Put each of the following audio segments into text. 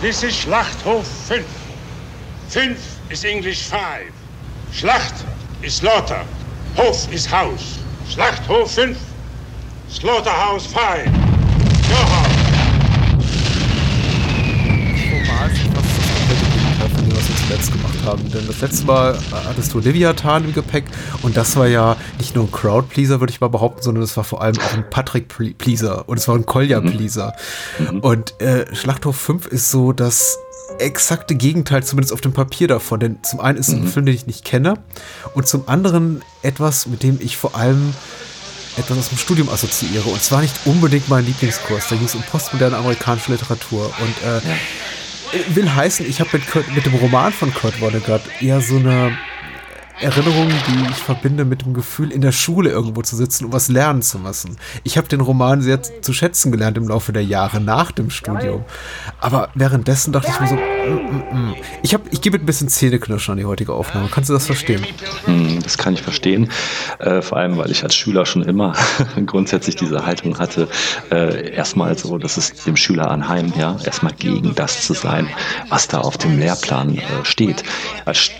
This is Schlachthof 5. 5 is English 5. Schlacht is slaughter. Hof is house. Schlachthof 5. Slaughterhouse 5. Your house. Haben. Denn das letzte Mal hattest du Leviathan im Gepäck und das war ja nicht nur ein Crowd-Pleaser, würde ich mal behaupten, sondern es war vor allem auch ein Patrick-Pleaser und es war ein Kolja-Pleaser. Mhm. Und äh, Schlachthof 5 ist so das exakte Gegenteil, zumindest auf dem Papier davon. Denn zum einen ist es mhm. ein Film, den ich nicht kenne und zum anderen etwas, mit dem ich vor allem etwas aus dem Studium assoziiere. Und zwar nicht unbedingt mein Lieblingskurs. Da ging es um postmoderne amerikanische Literatur. Und äh, will heißen, ich habe mit, mit dem Roman von Kurt Vonnegut eher so eine Erinnerungen, die ich verbinde mit dem Gefühl, in der Schule irgendwo zu sitzen und was lernen zu müssen. Ich habe den Roman sehr zu schätzen gelernt im Laufe der Jahre nach dem Studium. Aber währenddessen dachte ich mir so, mm, mm, mm. ich, hab, ich gebe ein bisschen Zähneknirschen an die heutige Aufnahme. Kannst du das verstehen? Hm, das kann ich verstehen. Äh, vor allem, weil ich als Schüler schon immer grundsätzlich diese Haltung hatte, äh, erstmal so, dass es dem Schüler anheim, ja, erstmal gegen das zu sein, was da auf dem Lehrplan äh, steht. Als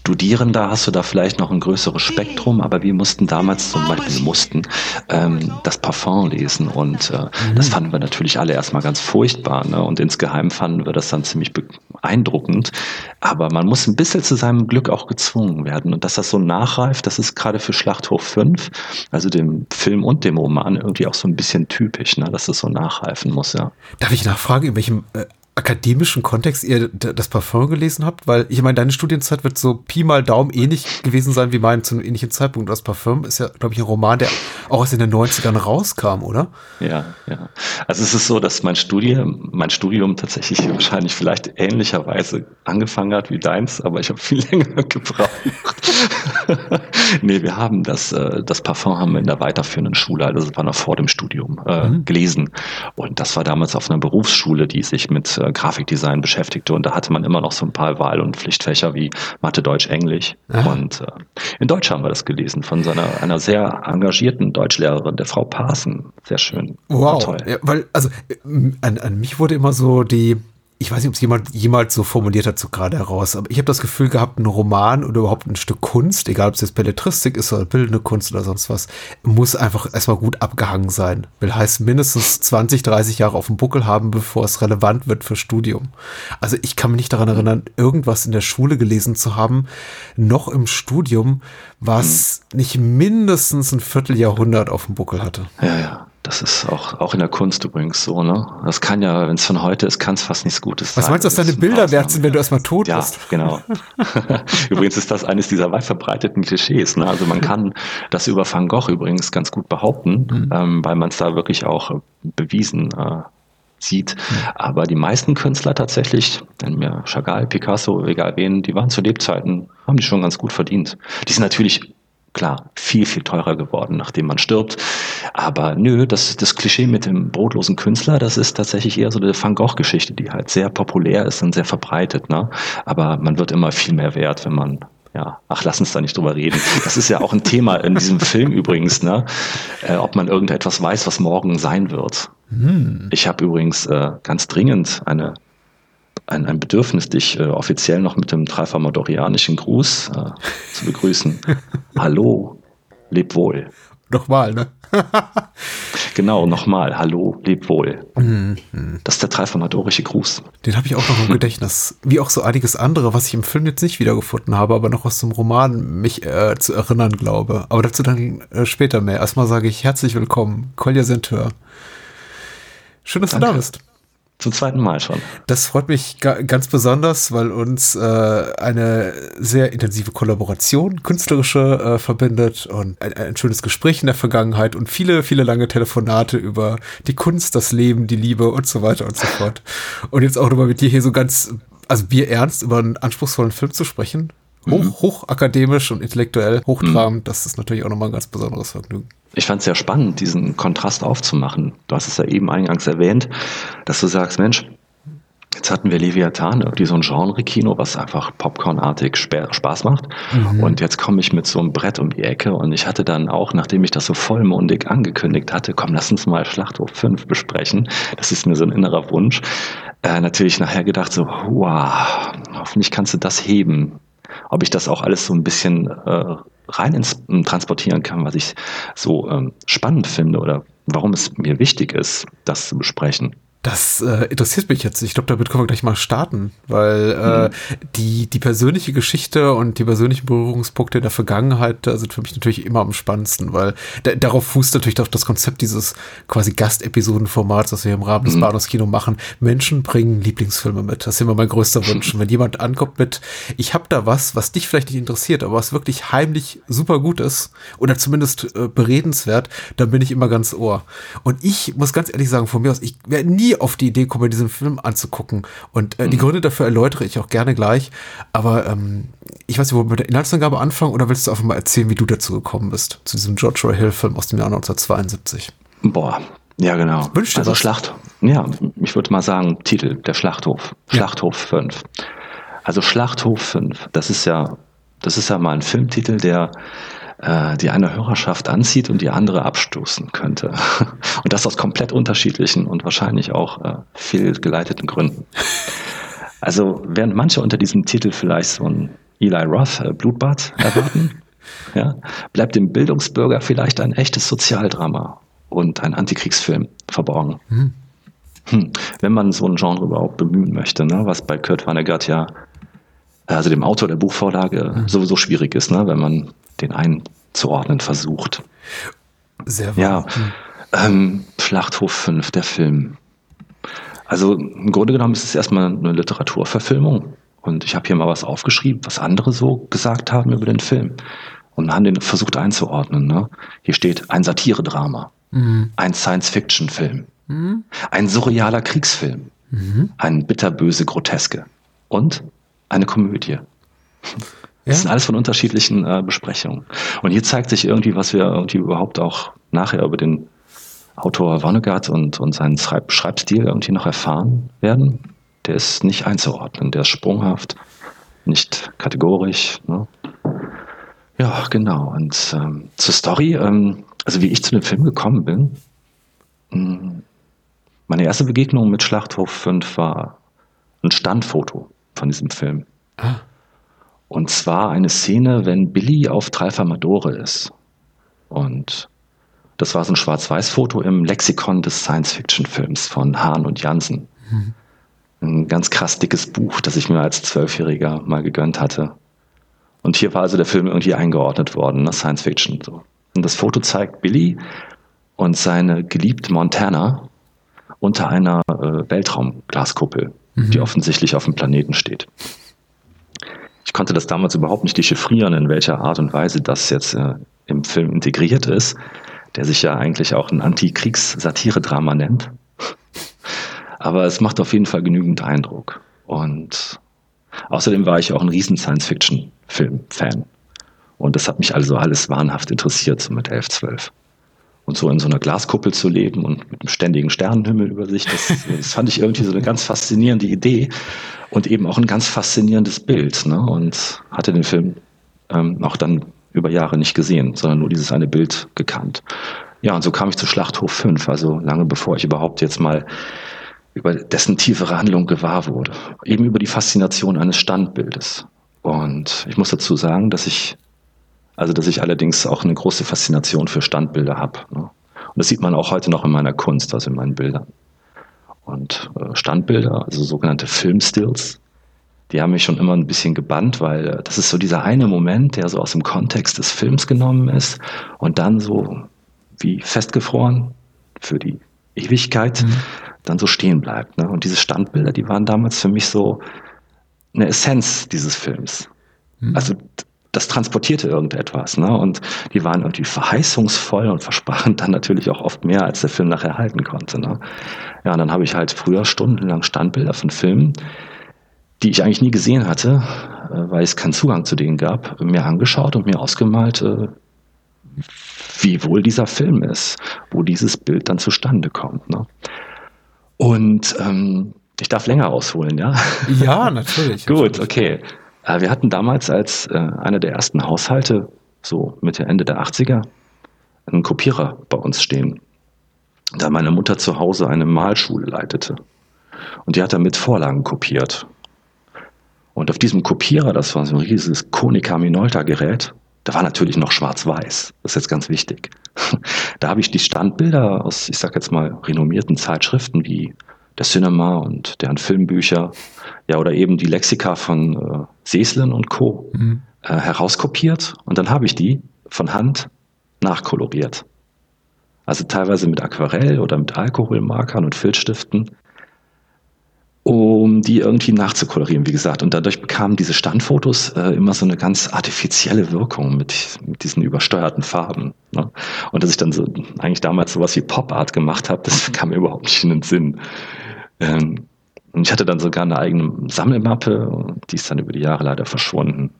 Studierender hast du da vielleicht noch ein größeres Spektrum, aber wir mussten damals zum Beispiel, mussten ähm, das Parfum lesen und äh, mhm. das fanden wir natürlich alle erstmal ganz furchtbar ne? und insgeheim fanden wir das dann ziemlich beeindruckend, aber man muss ein bisschen zu seinem Glück auch gezwungen werden und dass das so nachreift, das ist gerade für Schlachthof 5, also dem Film und dem Roman irgendwie auch so ein bisschen typisch, ne? dass es so nachreifen muss, ja. Darf ich nachfragen, in welchem äh, akademischen Kontext ihr das Parfum gelesen habt? Weil ich meine, deine Studienzeit wird so Pi mal Daumen ähnlich gewesen sein wie mein zu einem ähnlichen Zeitpunkt. Das Parfum ist ja, glaube ich, ein Roman, der auch aus in den 90ern rauskam, oder? Ja, ja. Also es ist so, dass mein Studium, mein Studium tatsächlich wahrscheinlich vielleicht ähnlicherweise angefangen hat wie deins, aber ich habe viel länger gebraucht. nee, wir haben das, äh, das Parfum haben wir in der weiterführenden Schule, also das war noch vor dem Studium, äh, mhm. gelesen. Und das war damals auf einer Berufsschule, die sich mit äh, Grafikdesign beschäftigte und da hatte man immer noch so ein paar Wahl- und Pflichtfächer wie Mathe, Deutsch, Englisch. Aha. Und äh, in Deutsch haben wir das gelesen von so einer, einer sehr engagierten Deutschlehrerin, der Frau Parsen. Sehr schön. Wow. Ja, weil, also äh, an, an mich wurde immer so die ich weiß nicht, ob es jemand jemals so formuliert hat, so gerade heraus, aber ich habe das Gefühl gehabt, ein Roman oder überhaupt ein Stück Kunst, egal ob es jetzt Belletristik ist oder bildende Kunst oder sonst was, muss einfach erstmal gut abgehangen sein. Will heißt mindestens 20, 30 Jahre auf dem Buckel haben, bevor es relevant wird für Studium. Also ich kann mich nicht daran erinnern, irgendwas in der Schule gelesen zu haben, noch im Studium, was nicht mindestens ein Vierteljahrhundert auf dem Buckel hatte. Ja, ja. Das ist auch, auch in der Kunst übrigens so, ne? Das kann ja, wenn es von heute ist, kann es fast nichts Gutes sein. Was meinst du, dass deine Bilder wert sind, wenn du erstmal tot ja, bist? Ja, genau. übrigens ist das eines dieser weit verbreiteten Klischees, ne? Also man kann das über Van Gogh übrigens ganz gut behaupten, mhm. ähm, weil man es da wirklich auch bewiesen äh, sieht. Mhm. Aber die meisten Künstler tatsächlich, wenn mir Chagall, Picasso, egal wen, die waren zu Lebzeiten, haben die schon ganz gut verdient. Die sind natürlich klar, viel, viel teurer geworden, nachdem man stirbt. Aber nö, das, das Klischee mit dem brotlosen Künstler, das ist tatsächlich eher so eine Van Gogh-Geschichte, die halt sehr populär ist und sehr verbreitet. Ne? Aber man wird immer viel mehr wert, wenn man ja, ach, lass uns da nicht drüber reden. Das ist ja auch ein Thema in diesem Film übrigens, ne? Äh, ob man irgendetwas weiß, was morgen sein wird. Hm. Ich habe übrigens äh, ganz dringend eine ein, ein Bedürfnis, dich äh, offiziell noch mit dem dreifamadorianischen Gruß äh, zu begrüßen. Hallo, leb wohl. Nochmal, ne? genau, nochmal. Hallo, leb wohl. Mhm. Das ist der dreiformatorische Gruß. Den habe ich auch noch im Gedächtnis. Wie auch so einiges andere, was ich im Film jetzt nicht wiedergefunden habe, aber noch aus dem Roman mich äh, zu erinnern glaube. Aber dazu dann äh, später mehr. Erstmal sage ich herzlich willkommen, Kolja Senteur. Schön, dass Danke. du da bist. Zum zweiten Mal schon. Das freut mich ganz besonders, weil uns äh, eine sehr intensive Kollaboration, künstlerische, äh, verbindet und ein, ein, schönes Gespräch in der Vergangenheit und viele, viele lange Telefonate über die Kunst, das Leben, die Liebe und so weiter und so fort. Und jetzt auch nochmal mit dir hier so ganz, also wir ernst über einen anspruchsvollen Film zu sprechen. Hoch, mhm. hoch akademisch und intellektuell, hochtrabend, mhm. das ist natürlich auch nochmal ein ganz besonderes Vergnügen ich fand es sehr spannend, diesen Kontrast aufzumachen. Du hast es ja eben eingangs erwähnt, dass du sagst, Mensch, jetzt hatten wir Leviathan, irgendwie so ein Genre-Kino, was einfach Popcorn-artig Spaß macht. Mhm. Und jetzt komme ich mit so einem Brett um die Ecke und ich hatte dann auch, nachdem ich das so vollmundig angekündigt hatte, komm, lass uns mal Schlachthof 5 besprechen. Das ist mir so ein innerer Wunsch. äh, natürlich nachher gedacht, so, wow, hoffentlich kannst du das heben. Ob ich das auch alles so ein bisschen äh, rein ins, transportieren kann, was ich so ähm, spannend finde oder warum es mir wichtig ist, das zu besprechen. Das äh, interessiert mich jetzt. Ich glaube, damit können wir gleich mal starten, weil äh, mhm. die, die persönliche Geschichte und die persönlichen Berührungspunkte in der Vergangenheit da sind für mich natürlich immer am spannendsten, weil da, darauf fußt natürlich auch das Konzept dieses quasi Gastepisodenformats, das wir im Rahmen des mhm. Bahnhofs Kino machen. Menschen bringen Lieblingsfilme mit. Das ist immer mein größter Wunsch. Und wenn jemand ankommt mit, ich habe da was, was dich vielleicht nicht interessiert, aber was wirklich heimlich super gut ist oder zumindest äh, beredenswert, dann bin ich immer ganz ohr. Und ich muss ganz ehrlich sagen, von mir aus, ich werde nie auf die Idee komme, diesen Film anzugucken. Und äh, mhm. die Gründe dafür erläutere ich auch gerne gleich. Aber ähm, ich weiß nicht, wo wir mit der Inhaltsangabe anfangen oder willst du einfach mal erzählen, wie du dazu gekommen bist, zu diesem George Roy Hill-Film aus dem Jahr 1972? Boah, ja, genau. Wünsch dir also was? Schlacht. Ja, ich würde mal sagen, Titel, der Schlachthof. Schlachthof ja. 5. Also Schlachthof 5, das ist ja, das ist ja mal ein Filmtitel, der äh, die eine Hörerschaft anzieht und die andere abstoßen könnte. Und das aus komplett unterschiedlichen und wahrscheinlich auch äh, fehlgeleiteten Gründen. Also während manche unter diesem Titel vielleicht so ein Eli Roth äh, Blutbad erwarten, ja, bleibt dem Bildungsbürger vielleicht ein echtes Sozialdrama und ein Antikriegsfilm verborgen. Hm. Hm. Wenn man so ein Genre überhaupt bemühen möchte, ne, was bei Kurt Vonnegut ja, also dem Autor der Buchvorlage, hm. sowieso schwierig ist, ne, wenn man den einzuordnen versucht. Sehr wahr. Ja, ähm, Schlachthof 5, der Film. Also im Grunde genommen ist es erstmal eine Literaturverfilmung. Und ich habe hier mal was aufgeschrieben, was andere so gesagt haben über den Film. Und haben den versucht einzuordnen. Ne? Hier steht ein Satiredrama, mhm. ein Science-Fiction-Film, mhm. ein surrealer Kriegsfilm, mhm. ein bitterböse Groteske und eine Komödie. Das ja. sind alles von unterschiedlichen äh, Besprechungen. Und hier zeigt sich irgendwie, was wir irgendwie überhaupt auch nachher über den Autor Vonnegut und, und seinen Schreib Schreibstil irgendwie noch erfahren werden. Der ist nicht einzuordnen, der ist sprunghaft, nicht kategorisch. Ne? Ja, genau. Und ähm, zur Story, ähm, also wie ich zu dem Film gekommen bin, mh, hm, meine erste Begegnung mit Schlachthof 5 war ein Standfoto von diesem Film. Ah. Und zwar eine Szene, wenn Billy auf Tralfamadore ist. Und das war so ein Schwarz-Weiß-Foto im Lexikon des Science-Fiction-Films von Hahn und Jansen. Mhm. Ein ganz krass dickes Buch, das ich mir als Zwölfjähriger mal gegönnt hatte. Und hier war also der Film irgendwie eingeordnet worden, ne? Science-Fiction. So. Und das Foto zeigt Billy und seine geliebte Montana unter einer äh, Weltraumglaskuppel, mhm. die offensichtlich auf dem Planeten steht ich konnte das damals überhaupt nicht dechiffrieren, in welcher Art und Weise das jetzt äh, im Film integriert ist, der sich ja eigentlich auch ein Antikriegs-Satire-Drama nennt. Aber es macht auf jeden Fall genügend Eindruck. Und außerdem war ich auch ein riesen Science-Fiction-Film-Fan. Und das hat mich also alles wahnhaft interessiert, so mit 11, 12. Und so in so einer Glaskuppel zu leben und mit einem ständigen Sternenhimmel über sich, das, das fand ich irgendwie so eine ganz faszinierende Idee und eben auch ein ganz faszinierendes Bild. Ne? Und hatte den Film ähm, auch dann über Jahre nicht gesehen, sondern nur dieses eine Bild gekannt. Ja, und so kam ich zu Schlachthof 5, also lange bevor ich überhaupt jetzt mal über dessen tiefere Handlung gewahr wurde. Eben über die Faszination eines Standbildes. Und ich muss dazu sagen, dass ich, also dass ich allerdings auch eine große Faszination für Standbilder habe. Ne? Und das sieht man auch heute noch in meiner Kunst, also in meinen Bildern und äh, Standbilder, also sogenannte Filmstills. Die haben mich schon immer ein bisschen gebannt, weil äh, das ist so dieser eine Moment, der so aus dem Kontext des Films genommen ist und dann so wie festgefroren für die Ewigkeit mhm. dann so stehen bleibt. Ne? Und diese Standbilder, die waren damals für mich so eine Essenz dieses Films. Mhm. Also das transportierte irgendetwas. Ne? Und die waren irgendwie verheißungsvoll und versprachen dann natürlich auch oft mehr, als der Film nachher halten konnte. Ne? Ja, und dann habe ich halt früher stundenlang Standbilder von Filmen, die ich eigentlich nie gesehen hatte, äh, weil es keinen Zugang zu denen gab, mir angeschaut und mir ausgemalt, äh, wie wohl dieser Film ist, wo dieses Bild dann zustande kommt. Ne? Und ähm, ich darf länger ausholen, ja? Ja, natürlich. Gut, okay. Äh, wir hatten damals als äh, einer der ersten Haushalte, so Mitte, Ende der 80er, einen Kopierer bei uns stehen, da meine Mutter zu Hause eine Malschule leitete. Und die hat er mit Vorlagen kopiert. Und auf diesem Kopierer, das war so ein riesiges Konica Minolta Gerät, da war natürlich noch schwarz-weiß. Das ist jetzt ganz wichtig. Da habe ich die Standbilder aus, ich sag jetzt mal, renommierten Zeitschriften wie der Cinema und deren Filmbücher, ja, oder eben die Lexika von äh, Seslen und Co. Mhm. Äh, herauskopiert und dann habe ich die von Hand nachkoloriert. Also teilweise mit Aquarell oder mit Alkoholmarkern und Filzstiften um die irgendwie nachzukolorieren, wie gesagt. Und dadurch bekamen diese Standfotos äh, immer so eine ganz artifizielle Wirkung mit, mit diesen übersteuerten Farben. Ne? Und dass ich dann so eigentlich damals sowas wie Pop-Art gemacht habe, das kam mir überhaupt nicht in den Sinn. Ähm, und ich hatte dann sogar eine eigene Sammelmappe, die ist dann über die Jahre leider verschwunden.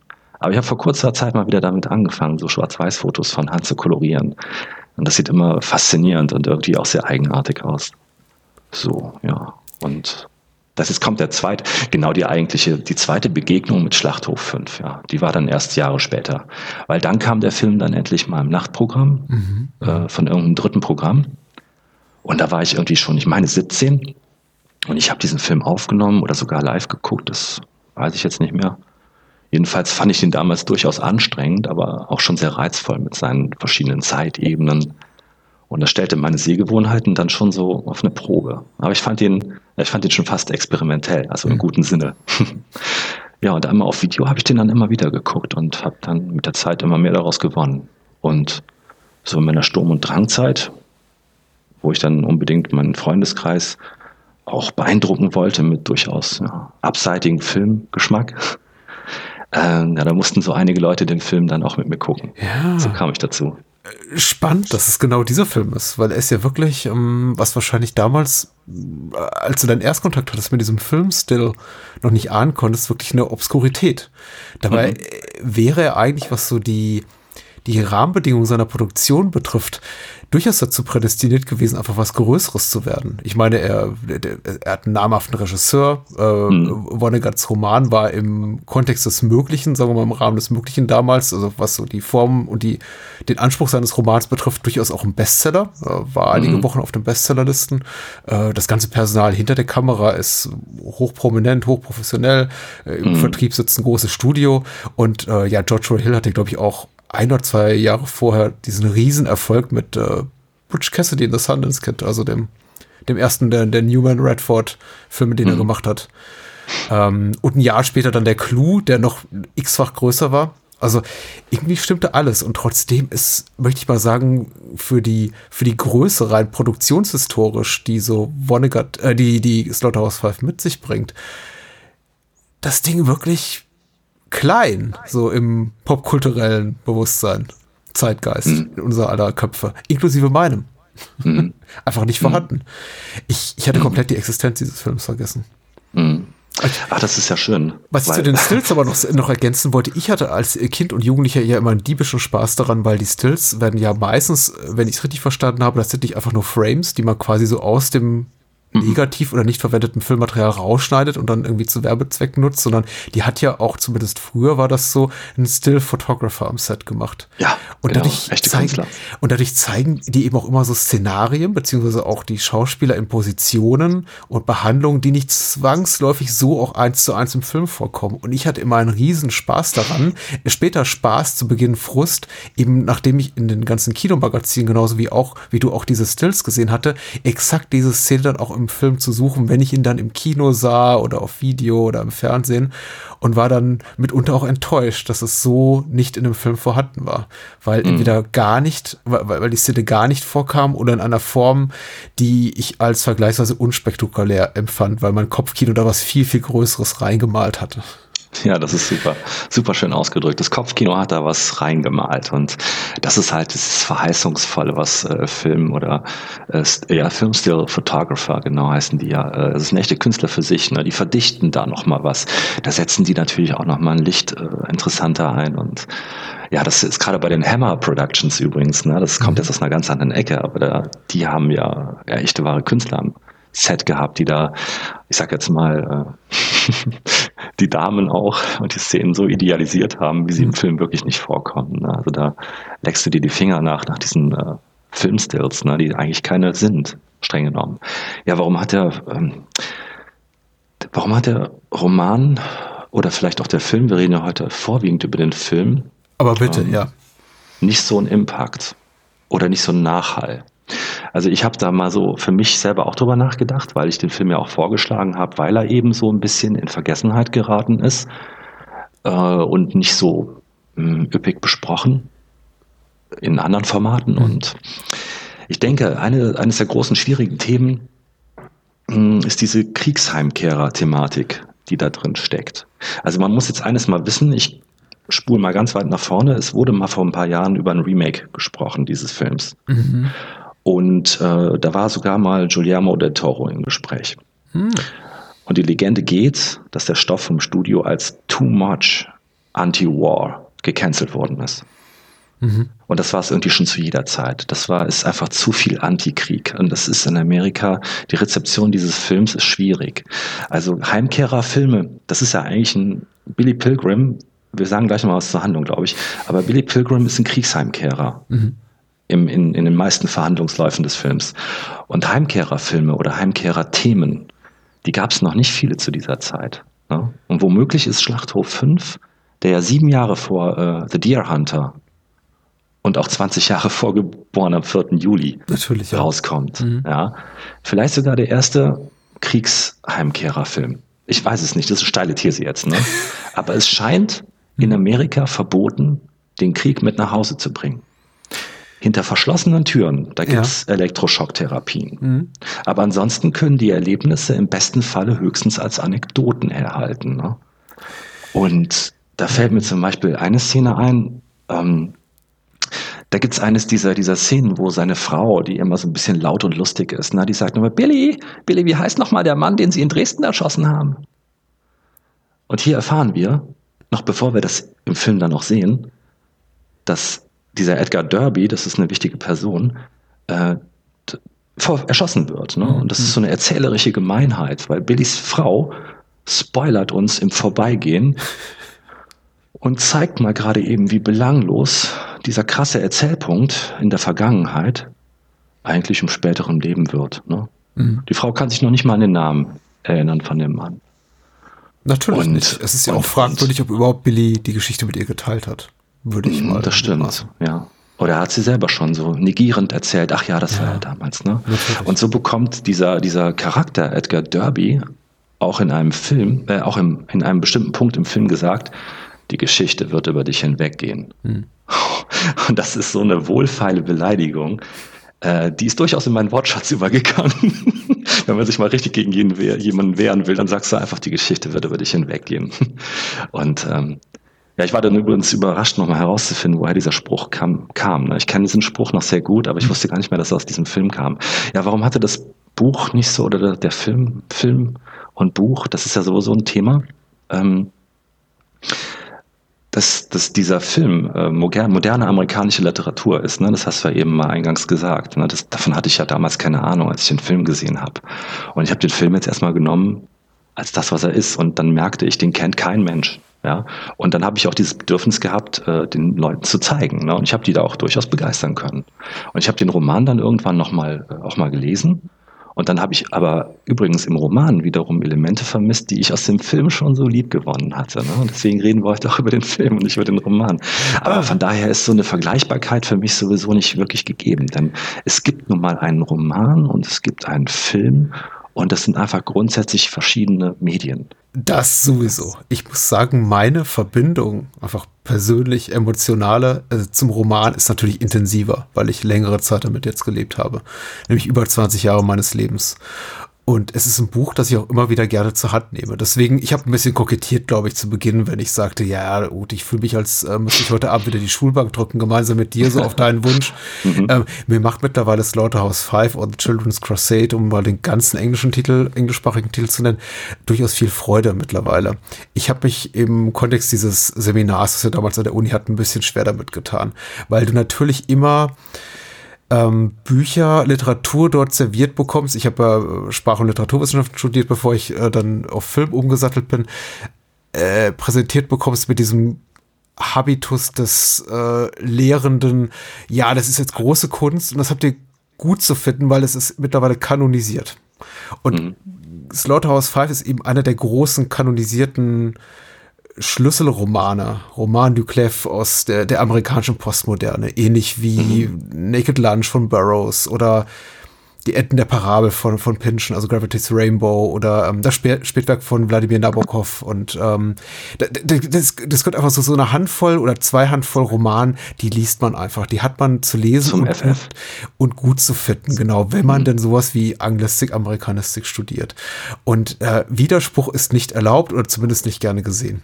Aber ich habe vor kurzer Zeit mal wieder damit angefangen, so Schwarz-Weiß-Fotos von Hand zu kolorieren. Und das sieht immer faszinierend und irgendwie auch sehr eigenartig aus. So, ja. Und das ist, kommt der zweite, genau die eigentliche, die zweite Begegnung mit Schlachthof 5, ja. Die war dann erst Jahre später. Weil dann kam der Film dann endlich mal im Nachtprogramm, mhm. äh, von irgendeinem dritten Programm. Und da war ich irgendwie schon, ich meine 17. Und ich habe diesen Film aufgenommen oder sogar live geguckt, das weiß ich jetzt nicht mehr. Jedenfalls fand ich ihn damals durchaus anstrengend, aber auch schon sehr reizvoll mit seinen verschiedenen Zeitebenen, und das stellte meine Sehgewohnheiten dann schon so auf eine Probe. Aber ich fand ihn, ich fand ihn schon fast experimentell, also im mhm. guten Sinne. ja, und einmal auf Video habe ich den dann immer wieder geguckt und habe dann mit der Zeit immer mehr daraus gewonnen. Und so in meiner Sturm- und Drangzeit, wo ich dann unbedingt meinen Freundeskreis auch beeindrucken wollte mit durchaus ja, abseitigen Filmgeschmack, äh, ja, da mussten so einige Leute den Film dann auch mit mir gucken. Ja. So kam ich dazu spannend, dass es genau dieser Film ist, weil er ist ja wirklich, ähm, was wahrscheinlich damals, äh, als du deinen Erstkontakt hattest mit diesem Film still noch nicht ahnen konntest, wirklich eine Obskurität. Dabei mhm. wäre er eigentlich, was so die, die Rahmenbedingungen seiner Produktion betrifft, durchaus dazu prädestiniert gewesen, einfach was Größeres zu werden. Ich meine, er, er hat einen namhaften Regisseur. Äh, mhm. Roman war im Kontext des Möglichen, sagen wir mal im Rahmen des Möglichen damals, also was so die Form und die, den Anspruch seines Romans betrifft, durchaus auch ein Bestseller. Äh, war einige mhm. Wochen auf den Bestsellerlisten. Äh, das ganze Personal hinter der Kamera ist hochprominent, hochprofessionell. Äh, Im mhm. Vertrieb sitzt ein großes Studio. Und äh, ja, George Roy Hill hatte, glaube ich, auch ein oder zwei Jahre vorher diesen Riesenerfolg mit äh, Butch Cassidy in The Sundance Kid, also dem, dem ersten der, der Newman Redford Filme, den mhm. er gemacht hat. Ähm, und ein Jahr später dann der Clue, der noch x-fach größer war. Also irgendwie stimmte alles und trotzdem ist, möchte ich mal sagen, für die für die Größe rein produktionshistorisch, die so Vonnegut, äh, die die Slaughterhouse 5 mit sich bringt, das Ding wirklich klein, so im popkulturellen Bewusstsein, Zeitgeist mhm. in unser aller Köpfe, inklusive meinem. Mhm. Einfach nicht vorhanden. Mhm. Ich, ich hatte komplett die Existenz dieses Films vergessen. Mhm. Ach, das ist ja schön. Was ich zu den Stills aber noch, noch ergänzen wollte, ich hatte als Kind und Jugendlicher ja immer einen diebischen Spaß daran, weil die Stills werden ja meistens, wenn ich es richtig verstanden habe, das sind nicht einfach nur Frames, die man quasi so aus dem Mhm. Negativ oder nicht verwendetem Filmmaterial rausschneidet und dann irgendwie zu Werbezwecken nutzt, sondern die hat ja auch, zumindest früher war das so, einen Still Photographer am Set gemacht. Ja. Und genau, dadurch, zeigen, und dadurch zeigen die eben auch immer so Szenarien, beziehungsweise auch die Schauspieler in Positionen und Behandlungen, die nicht zwangsläufig so auch eins zu eins im Film vorkommen. Und ich hatte immer einen riesen Spaß daran, später Spaß, zu Beginn Frust, eben nachdem ich in den ganzen Kinomagazinen genauso wie auch, wie du auch diese Stills gesehen hatte, exakt diese Szene dann auch im Film zu suchen, wenn ich ihn dann im Kino sah oder auf Video oder im Fernsehen und war dann mitunter auch enttäuscht, dass es so nicht in dem Film vorhanden war, weil mhm. entweder gar nicht, weil, weil die Szene gar nicht vorkam oder in einer Form, die ich als vergleichsweise unspektakulär empfand, weil mein Kopfkino da was viel, viel Größeres reingemalt hatte. Ja, das ist super, super schön ausgedrückt. Das Kopfkino hat da was reingemalt und das ist halt dieses Verheißungsvolle, was äh, Film oder äh, ja, Filmstill Photographer genau heißen die ja. Äh, das sind echte Künstler für sich, ne? Die verdichten da nochmal was. Da setzen die natürlich auch nochmal ein Licht äh, interessanter ein und ja, das ist gerade bei den Hammer Productions übrigens, ne? Das kommt mhm. jetzt aus einer ganz anderen Ecke, aber da, die haben ja, ja echte wahre Künstler Set gehabt, die da, ich sag jetzt mal, äh, die Damen auch und die Szenen so idealisiert haben, wie sie im Film wirklich nicht vorkommen. Ne? Also da leckst du dir die Finger nach, nach diesen äh, Filmstills, ne? die eigentlich keine sind, streng genommen. Ja, warum hat er, ähm, Warum hat der Roman oder vielleicht auch der Film, wir reden ja heute vorwiegend über den Film, aber bitte, ähm, ja. Nicht so einen Impact oder nicht so einen Nachhall. Also ich habe da mal so für mich selber auch drüber nachgedacht, weil ich den Film ja auch vorgeschlagen habe, weil er eben so ein bisschen in Vergessenheit geraten ist äh, und nicht so mh, hm, üppig besprochen in anderen Formaten. Mhm. Und ich denke, eine, eines der großen schwierigen Themen mh, hm, ist diese Kriegsheimkehrer-Thematik, die da drin steckt. Also man muss jetzt eines mal wissen, ich spule mal ganz weit nach vorne. Es wurde mal vor ein paar Jahren über ein Remake gesprochen, dieses Films. Mhm. Und äh, da war sogar mal Guillermo del Toro im Gespräch. Mhm. Und die Legende geht, dass der Stoff vom Studio als Too Much Anti-War gecancelt worden ist. Mhm. Und das war es irgendwie schon zu jeder Zeit. Das war, ist einfach zu viel Antikrieg. Und das ist in Amerika, die Rezeption dieses Films ist schwierig. Also Heimkehrerfilme, das ist ja eigentlich ein Billy Pilgrim, wir sagen gleich mal was zur Handlung, glaube ich. Aber Billy Pilgrim ist ein Kriegsheimkehrer. Mhm. Im, in, in den meisten Verhandlungsläufen des Films. Und Heimkehrerfilme oder Heimkehrerthemen, die gab es noch nicht viele zu dieser Zeit. Ne? Und womöglich ist Schlachthof 5, der ja sieben Jahre vor äh, The Deer Hunter und auch 20 Jahre vor geboren am 4. Juli Natürlich, ja. rauskommt. Mhm. Ja. Vielleicht sogar der erste Kriegsheimkehrerfilm. Ich weiß es nicht, das ist eine steile These jetzt. Ne? Aber es scheint in Amerika verboten, den Krieg mit nach Hause zu bringen. Hinter verschlossenen Türen, da gibt es ja. Elektroschocktherapien. Mhm. Aber ansonsten können die Erlebnisse im besten Falle höchstens als Anekdoten erhalten. Ne? Und da fällt mir zum Beispiel eine Szene ein, ähm, da gibt es eines dieser, dieser Szenen, wo seine Frau, die immer so ein bisschen laut und lustig ist, ne, die sagt immer, Billy, Billy, wie heißt nochmal der Mann, den sie in Dresden erschossen haben? Und hier erfahren wir, noch bevor wir das im Film dann noch sehen, dass dieser Edgar Derby, das ist eine wichtige Person, äh, erschossen wird. Ne? Und das ist so eine erzählerische Gemeinheit, weil Billys Frau spoilert uns im Vorbeigehen und zeigt mal gerade eben, wie belanglos dieser krasse Erzählpunkt in der Vergangenheit eigentlich im späteren Leben wird. Ne? Mhm. Die Frau kann sich noch nicht mal an den Namen erinnern von dem Mann. Natürlich und, nicht. Es ist ja auch fragwürdig, ob überhaupt Billy die Geschichte mit ihr geteilt hat. Würde ich mal. Das stimmt, machen. ja. Oder hat sie selber schon so negierend erzählt, ach ja, das ja. war ja damals, ne? Natürlich. Und so bekommt dieser, dieser Charakter Edgar Derby auch in einem Film, äh, auch im, in einem bestimmten Punkt im Film gesagt, die Geschichte wird über dich hinweggehen. Hm. Und das ist so eine wohlfeile Beleidigung. Äh, die ist durchaus in meinen Wortschatz übergegangen. Wenn man sich mal richtig gegen jemanden wehren will, dann sagst du einfach, die Geschichte wird über dich hinweggehen. Und ähm, ja, ich war dann übrigens überrascht, nochmal herauszufinden, woher dieser Spruch kam. kam ne? Ich kenne diesen Spruch noch sehr gut, aber ich wusste gar nicht mehr, dass er aus diesem Film kam. Ja, warum hatte das Buch nicht so, oder der Film, Film und Buch, das ist ja sowieso ein Thema. Ähm, dass, dass dieser Film äh, moderne amerikanische Literatur ist. Ne? Das hast du ja eben mal eingangs gesagt. Ne? Das, davon hatte ich ja damals keine Ahnung, als ich den Film gesehen habe. Und ich habe den Film jetzt erstmal genommen als das, was er ist. Und dann merkte ich, den kennt kein Mensch. Ja, und dann habe ich auch dieses Bedürfnis gehabt, äh, den Leuten zu zeigen. Ne? Und ich habe die da auch durchaus begeistern können. Und ich habe den Roman dann irgendwann noch mal äh, auch mal gelesen und dann habe ich aber übrigens im Roman wiederum Elemente vermisst, die ich aus dem Film schon so lieb gewonnen hatte. Ne? Und deswegen reden wir heute auch über den Film und nicht über den Roman. Aber von daher ist so eine Vergleichbarkeit für mich sowieso nicht wirklich gegeben. Denn es gibt nun mal einen Roman und es gibt einen Film und das sind einfach grundsätzlich verschiedene Medien. Das sowieso. Ich muss sagen, meine Verbindung, einfach persönlich emotionale, also zum Roman ist natürlich intensiver, weil ich längere Zeit damit jetzt gelebt habe. Nämlich über 20 Jahre meines Lebens. Und es ist ein Buch, das ich auch immer wieder gerne zur Hand nehme. Deswegen, ich habe ein bisschen kokettiert, glaube ich, zu Beginn, wenn ich sagte, ja, gut, ich fühle mich, als äh, müsste ich heute Abend wieder die Schulbank drücken, gemeinsam mit dir, so auf deinen Wunsch. Mhm. Ähm, mir macht mittlerweile Slaughterhouse 5 oder Children's Crusade, um mal den ganzen englischen Titel, englischsprachigen Titel zu nennen, durchaus viel Freude mittlerweile. Ich habe mich im Kontext dieses Seminars, das wir damals an der Uni hatten, ein bisschen schwer damit getan, weil du natürlich immer ähm, Bücher, Literatur dort serviert bekommst. Ich habe äh, Sprach- und Literaturwissenschaften studiert, bevor ich äh, dann auf Film umgesattelt bin. Äh, präsentiert bekommst mit diesem Habitus des äh, Lehrenden. Ja, das ist jetzt große Kunst und das habt ihr gut zu finden, weil es ist mittlerweile kanonisiert. Und mhm Slaughterhouse 5 ist eben einer der großen kanonisierten Schlüsselromane, Roman Duclef aus der, der amerikanischen Postmoderne, ähnlich wie mhm. Naked Lunch von Burroughs oder die Enden der Parabel von, von Pynchon, also Gravity's Rainbow oder ähm, das Spätwerk von Wladimir Nabokov und ähm, das, das gehört einfach so, so eine Handvoll oder zwei Handvoll Roman, die liest man einfach, die hat man zu lesen und, FF. und gut zu finden, genau, wenn man mhm. denn sowas wie Anglistik, Amerikanistik studiert. Und äh, Widerspruch ist nicht erlaubt oder zumindest nicht gerne gesehen.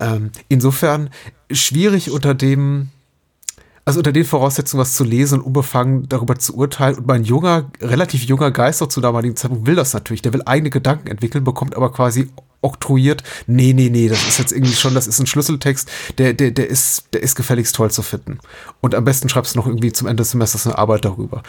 Ähm, insofern schwierig unter dem also unter den Voraussetzungen was zu lesen und unbefangen darüber zu urteilen. Und mein junger, relativ junger Geist auch zu damaligen Zeitpunkt will das natürlich. Der will eigene Gedanken entwickeln, bekommt aber quasi oktroyiert, nee, nee, nee, das ist jetzt irgendwie schon, das ist ein Schlüsseltext, der, der, der ist, der ist gefälligst toll zu finden. Und am besten schreibst du noch irgendwie zum Ende des Semesters eine Arbeit darüber.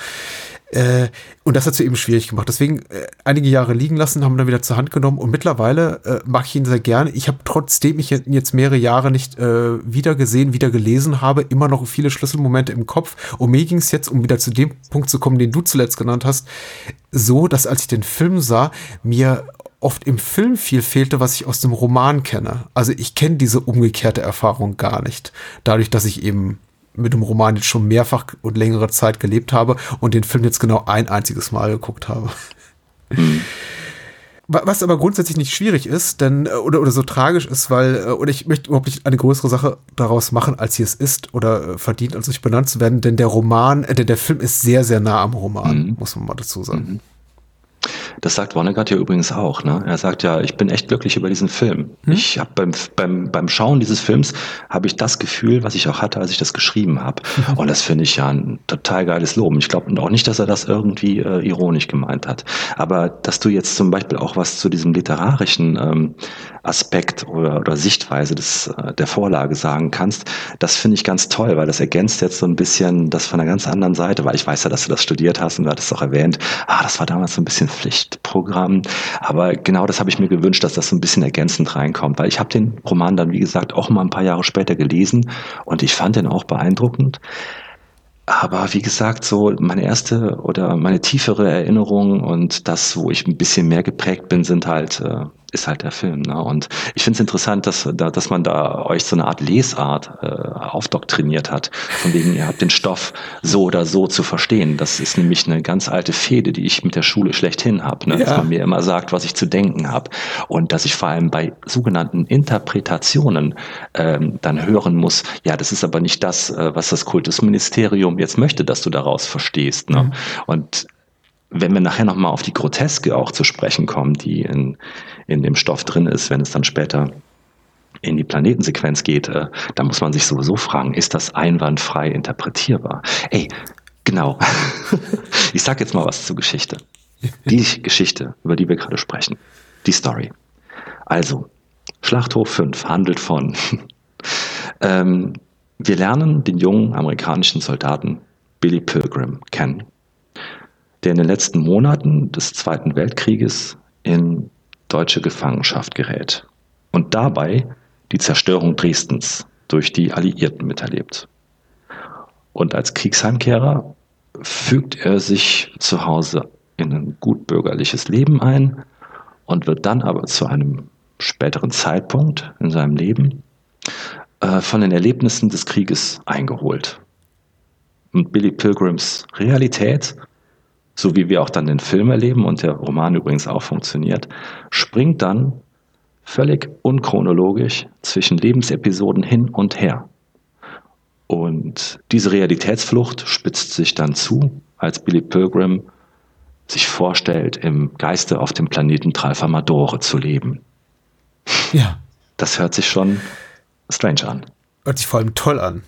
Äh, und das hat es eben schwierig gemacht. Deswegen äh, einige Jahre liegen lassen, haben dann wieder zur Hand genommen und mittlerweile äh, mag ich ihn sehr gerne. Ich habe trotzdem ich jetzt mehrere Jahre nicht äh, wieder gesehen, wieder gelesen habe, immer noch viele Schlüsselmomente im Kopf. Und mir ging es jetzt, um wieder zu dem Punkt zu kommen, den du zuletzt genannt hast, so, dass als ich den Film sah, mir oft im Film viel fehlte, was ich aus dem Roman kenne. Also ich kenne diese umgekehrte Erfahrung gar nicht. Dadurch, dass ich eben mit dem Roman jetzt schon mehrfach und längere Zeit gelebt habe und den Film jetzt genau ein einziges Mal geguckt habe. Mhm. Was aber grundsätzlich nicht schwierig ist, denn, äh, oder, oder so tragisch ist, weil, äh, oder ich möchte überhaupt nicht eine größere Sache daraus machen, als sie es ist oder äh, verdient, als nicht benannt zu werden, denn der Roman, äh, der Film ist sehr, sehr nah am Roman, mhm. muss man mal dazu sagen. Mhm. Das sagt Vonnegut ja übrigens auch. Ne? Er sagt ja, ich bin echt glücklich über diesen Film. Hm? Ich habe beim, beim, beim Schauen dieses Films habe ich das Gefühl, was ich auch hatte, als ich das geschrieben habe. Mhm. Und das finde ich ja ein total geiles Loben. Ich glaube auch nicht, dass er das irgendwie äh, ironisch gemeint hat. Aber dass du jetzt zum Beispiel auch was zu diesem literarischen ähm, Aspekt oder, oder Sichtweise des, äh, der Vorlage sagen kannst, das finde ich ganz toll, weil das ergänzt jetzt so ein bisschen das von einer ganz anderen Seite, weil ich weiß ja, dass du das studiert hast und du hattest auch erwähnt, ah, das war damals so ein bisschen Pflichtprogramm. Aber genau das habe ich mir gewünscht, dass das so ein bisschen ergänzend reinkommt, weil ich habe den Roman dann, wie gesagt, auch mal ein paar Jahre später gelesen und ich fand den auch beeindruckend. Aber wie gesagt, so meine erste oder meine tiefere Erinnerung und das, wo ich ein bisschen mehr geprägt bin, sind halt äh, ist halt der Film. Ne? Und ich finde es interessant, dass, dass man da euch so eine Art Lesart äh, aufdoktriniert hat, von wegen ihr habt den Stoff so oder so zu verstehen. Das ist nämlich eine ganz alte Fehde, die ich mit der Schule schlechthin habe, ne? Ja. dass man mir immer sagt, was ich zu denken habe und dass ich vor allem bei sogenannten Interpretationen ähm, dann hören muss, ja, das ist aber nicht das, äh, was das Kultusministerium jetzt möchte, dass du daraus verstehst. Ne? Mhm. Und wenn wir nachher nochmal auf die Groteske auch zu sprechen kommen, die in, in dem Stoff drin ist, wenn es dann später in die Planetensequenz geht, äh, da muss man sich sowieso fragen, ist das einwandfrei interpretierbar? Ey, genau. ich sag jetzt mal was zur Geschichte. Die Geschichte, über die wir gerade sprechen. Die Story. Also, Schlachthof 5 handelt von, ähm, wir lernen den jungen amerikanischen Soldaten Billy Pilgrim kennen der in den letzten Monaten des Zweiten Weltkrieges in deutsche Gefangenschaft gerät und dabei die Zerstörung Dresdens durch die Alliierten miterlebt. Und als Kriegsheimkehrer fügt er sich zu Hause in ein gutbürgerliches Leben ein und wird dann aber zu einem späteren Zeitpunkt in seinem Leben äh, von den Erlebnissen des Krieges eingeholt. Und Billy Pilgrims Realität so wie wir auch dann den Film erleben und der Roman übrigens auch funktioniert, springt dann völlig unchronologisch zwischen Lebensepisoden hin und her. Und diese Realitätsflucht spitzt sich dann zu, als Billy Pilgrim sich vorstellt, im Geiste auf dem Planeten Tralfamadore zu leben. Ja. Das hört sich schon strange an. Hört sich vor allem toll an.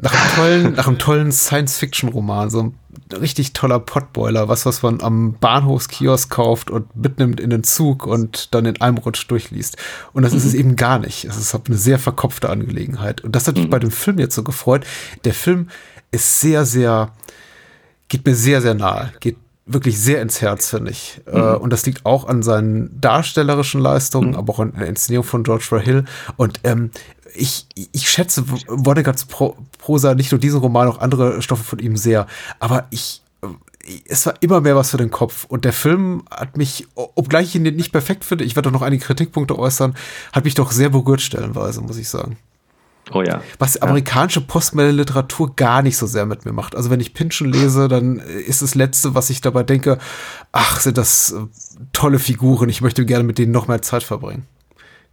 Nach einem tollen, nach einem tollen Science-Fiction-Roman, so ein richtig toller Potboiler, was, was man am Bahnhofskiosk kauft und mitnimmt in den Zug und dann in einem Rutsch durchliest. Und das mhm. ist es mhm. eben gar nicht. Es ist eine sehr verkopfte Angelegenheit. Und das hat mich mhm. bei dem Film jetzt so gefreut. Der Film ist sehr, sehr, geht mir sehr, sehr nahe, geht wirklich sehr ins Herz, finde ich. Mhm. Äh, und das liegt auch an seinen darstellerischen Leistungen, mhm. aber auch an der Inszenierung von George Hill. Und ähm, ich, ich schätze Vonnegut's Pro Prosa, nicht nur diesen Roman, auch andere Stoffe von ihm sehr. Aber ich, es war immer mehr was für den Kopf. Und der Film hat mich, obgleich ich ihn nicht perfekt finde, ich werde doch noch einige Kritikpunkte äußern, hat mich doch sehr berührt stellenweise, muss ich sagen. Oh ja. Was amerikanische postmoderne Literatur gar nicht so sehr mit mir macht. Also wenn ich Pinchen lese, dann ist das Letzte, was ich dabei denke, ach, sind das äh, tolle Figuren, ich möchte gerne mit denen noch mehr Zeit verbringen.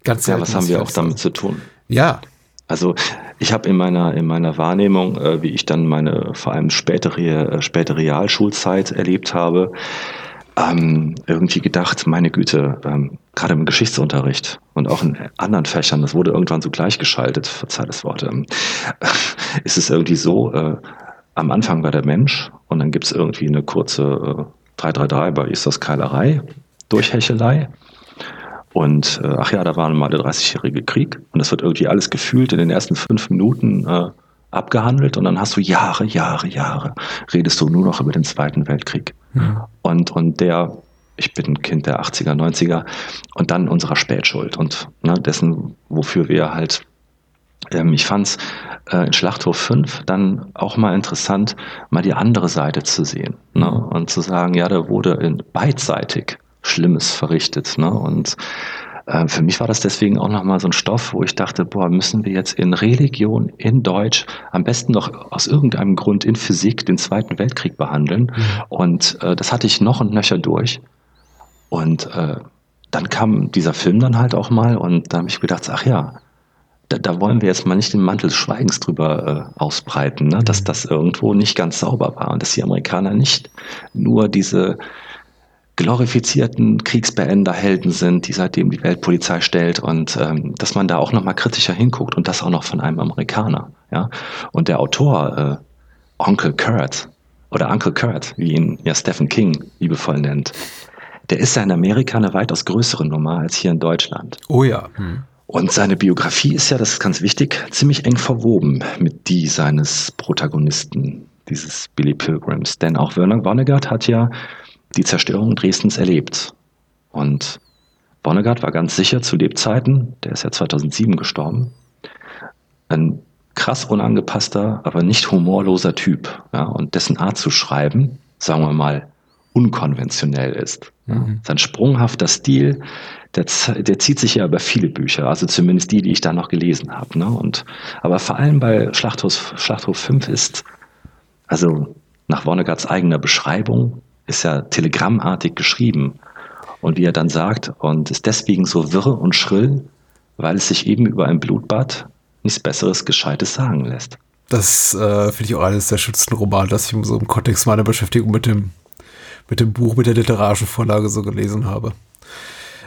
Ganz Ja, was haben wir auch damit zu tun? Ja. Also ich habe in meiner, in meiner Wahrnehmung, äh, wie ich dann meine vor allem spätere, äh, späte Realschulzeit erlebt habe, ähm, irgendwie gedacht, meine Güte, ähm, gerade im Geschichtsunterricht und auch in anderen Fächern, das wurde irgendwann so gleichgeschaltet, verzeih das Wort, ähm, ist es irgendwie so, äh, am Anfang war der Mensch und dann gibt es irgendwie eine kurze äh, 333 bei ist das Keilerei, Durchhechelei. Und äh, ach ja, da war mal der 30-jährige Krieg und das wird irgendwie alles gefühlt in den ersten fünf Minuten äh, abgehandelt und dann hast du Jahre, Jahre, Jahre, redest du nur noch über den Zweiten Weltkrieg. Mhm. Und, und der, ich bin Kind der 80er, 90er und dann unserer Spätschuld und ne, dessen, wofür wir halt, ähm, ich fand's äh, in Schlachthof 5 dann auch mal interessant, mal die andere Seite zu sehen ne, und zu sagen, ja, da wurde in, beidseitig Schlimmes verrichtet. Ne? Und äh, für mich war das deswegen auch nochmal so ein Stoff, wo ich dachte, boah, müssen wir jetzt in Religion, in Deutsch, am besten noch aus irgendeinem Grund in Physik den Zweiten Weltkrieg behandeln. Mhm. Und äh, das hatte ich noch und nöcher durch. Und äh, dann kam dieser Film dann halt auch mal und da habe ich gedacht, ach ja, da, da, wollen wir jetzt mal nicht den Mantel des Schweigens drüber äh, ausbreiten, ne? dass mhm. das irgendwo nicht ganz sauber war und dass die Amerikaner nicht nur diese glorifizierten Kriegsbeenderhelden sind, die seitdem die Weltpolizei stellt und ähm, dass man da auch noch mal kritischer hinguckt und das auch noch von einem Amerikaner. Ja? Und der Autor äh, Onkel Kurt oder Uncle Kurt, wie ihn ja Stephen King liebevoll nennt, der ist ja in Amerika eine weitaus größere Nummer als hier in Deutschland. Oh ja. Hm. Und seine Biografie ist ja, das ist ganz wichtig, ziemlich eng verwoben mit die seines Protagonisten, dieses Billy Pilgrims. Denn auch Werner Vonnegut hat ja die Zerstörung Dresdens erlebt. Und Vonnegut war ganz sicher zu Lebzeiten, der ist ja 2007 gestorben, ein krass unangepasster, aber nicht humorloser Typ. Ja, und dessen Art zu schreiben, sagen wir mal, unkonventionell ist. Mhm. Sein sprunghafter Stil, der, der, zieht sich ja über viele Bücher, also zumindest die, die ich da noch gelesen habe. Ne? Und, aber vor allem bei Schlachthof, Schlachthof 5 ist, also nach Vonneguts eigener Beschreibung, ist ja telegrammartig geschrieben. Und wie er dann sagt, und ist deswegen so wirre und schrill, weil es sich eben über ein Blutbad nichts Besseres, Gescheites sagen lässt. Das äh, finde ich auch eines der schönsten Romane, das ich so im Kontext meiner Beschäftigung mit dem, mit dem Buch, mit der literarischen Vorlage so gelesen habe.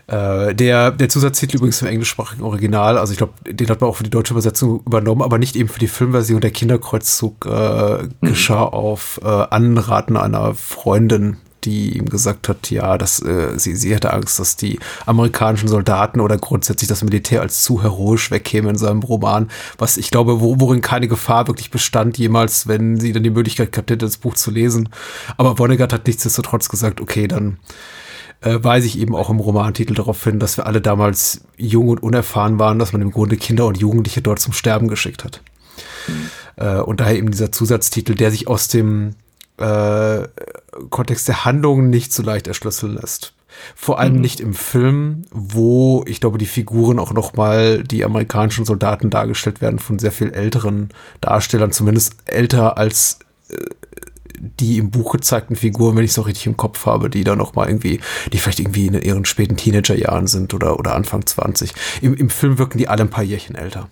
Äh, der, der Zusatztitel übrigens im englischsprachigen Original, also ich glaube, den hat man auch für die deutsche Übersetzung übernommen, aber nicht eben für die Filmversion. Der Kinderkreuzzug äh, mhm. geschah auf äh, Anraten einer Freundin, die ihm gesagt hat, ja, dass äh, sie, sie hätte Angst, dass die amerikanischen Soldaten oder grundsätzlich das Militär als zu heroisch wegkäme in seinem Roman, was ich glaube, wo, worin keine Gefahr wirklich bestand jemals, wenn sie dann die Möglichkeit gehabt hätte, das Buch zu lesen. Aber Vonnegut hat nichtsdestotrotz gesagt, okay, dann äh, weise ich eben auch im Romantitel darauf hin, dass wir alle damals jung und unerfahren waren, dass man im Grunde Kinder und Jugendliche dort zum Sterben geschickt hat. Mhm. Äh, und daher eben dieser Zusatztitel, der sich aus dem äh, Kontext der Handlungen nicht so leicht erschlüsseln lässt. Vor allem mhm. nicht im Film, wo ich glaube, die Figuren auch noch mal die amerikanischen Soldaten dargestellt werden von sehr viel älteren Darstellern, zumindest älter als äh, die im Buch gezeigten Figuren, wenn ich es auch richtig im Kopf habe, die da noch mal irgendwie, die vielleicht irgendwie in ihren späten Teenagerjahren sind oder, oder Anfang 20. Im, Im Film wirken die alle ein paar Jährchen älter.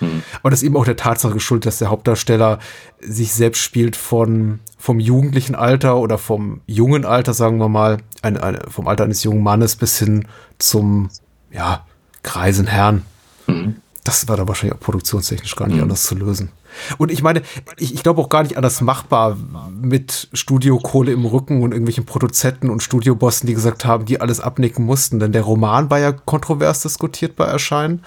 Hm. Aber das ist eben auch der Tatsache geschuldet, dass der Hauptdarsteller sich selbst spielt von, vom jugendlichen Alter oder vom jungen Alter, sagen wir mal, ein, eine, vom Alter eines jungen Mannes bis hin zum, ja, greisen Herrn. Mhm. Das war da wahrscheinlich auch produktionstechnisch gar nicht mhm. anders zu lösen. Und ich meine, ich, ich glaube auch gar nicht anders machbar mit Studiokohle im Rücken und irgendwelchen Produzenten und Studiobossen, die gesagt haben, die alles abnicken mussten. Denn der Roman war ja kontrovers diskutiert bei Erscheinen.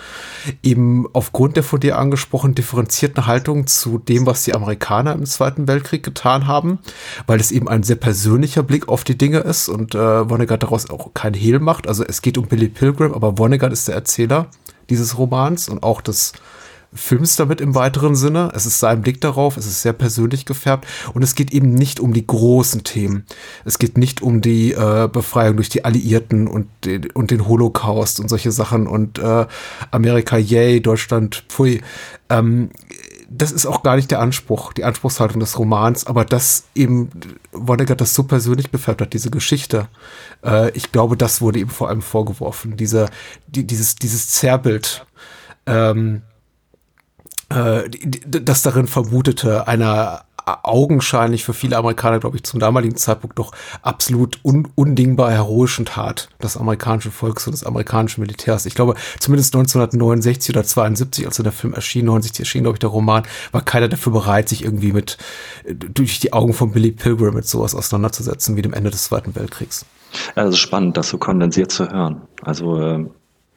Eben aufgrund der von dir angesprochenen differenzierten Haltung zu dem, was die Amerikaner im Zweiten Weltkrieg getan haben, weil es eben ein sehr persönlicher Blick auf die Dinge ist und äh, Vonnegut daraus auch kein Hehl macht. Also es geht um Billy Pilgrim, aber Vonnegut ist der Erzähler dieses Romans und auch des Films damit im weiteren Sinne. Es ist sein Blick darauf, es ist sehr persönlich gefärbt und es geht eben nicht um die großen Themen. Es geht nicht um die äh, Befreiung durch die Alliierten und den, und den Holocaust und solche Sachen und äh, Amerika, yay, Deutschland, pfui. Ähm, das ist auch gar nicht der Anspruch, die Anspruchshaltung des Romans, aber dass eben Vonnegut das so persönlich gefärbt hat, diese Geschichte. Äh, ich glaube, das wurde ihm vor allem vorgeworfen, diese, die, dieses, dieses Zerrbild, ähm, äh, das darin vermutete, einer augenscheinlich für viele Amerikaner, glaube ich, zum damaligen Zeitpunkt doch absolut un undingbar heroischen Tat des amerikanischen Volkes und des amerikanischen Militärs. Ich glaube, zumindest 1969 oder 72, als der Film erschien, 90 erschien, glaube ich, der Roman, war keiner dafür bereit, sich irgendwie mit, durch die Augen von Billy Pilgrim mit sowas auseinanderzusetzen, wie dem Ende des Zweiten Weltkriegs. Also spannend, das so kondensiert zu hören. Also äh,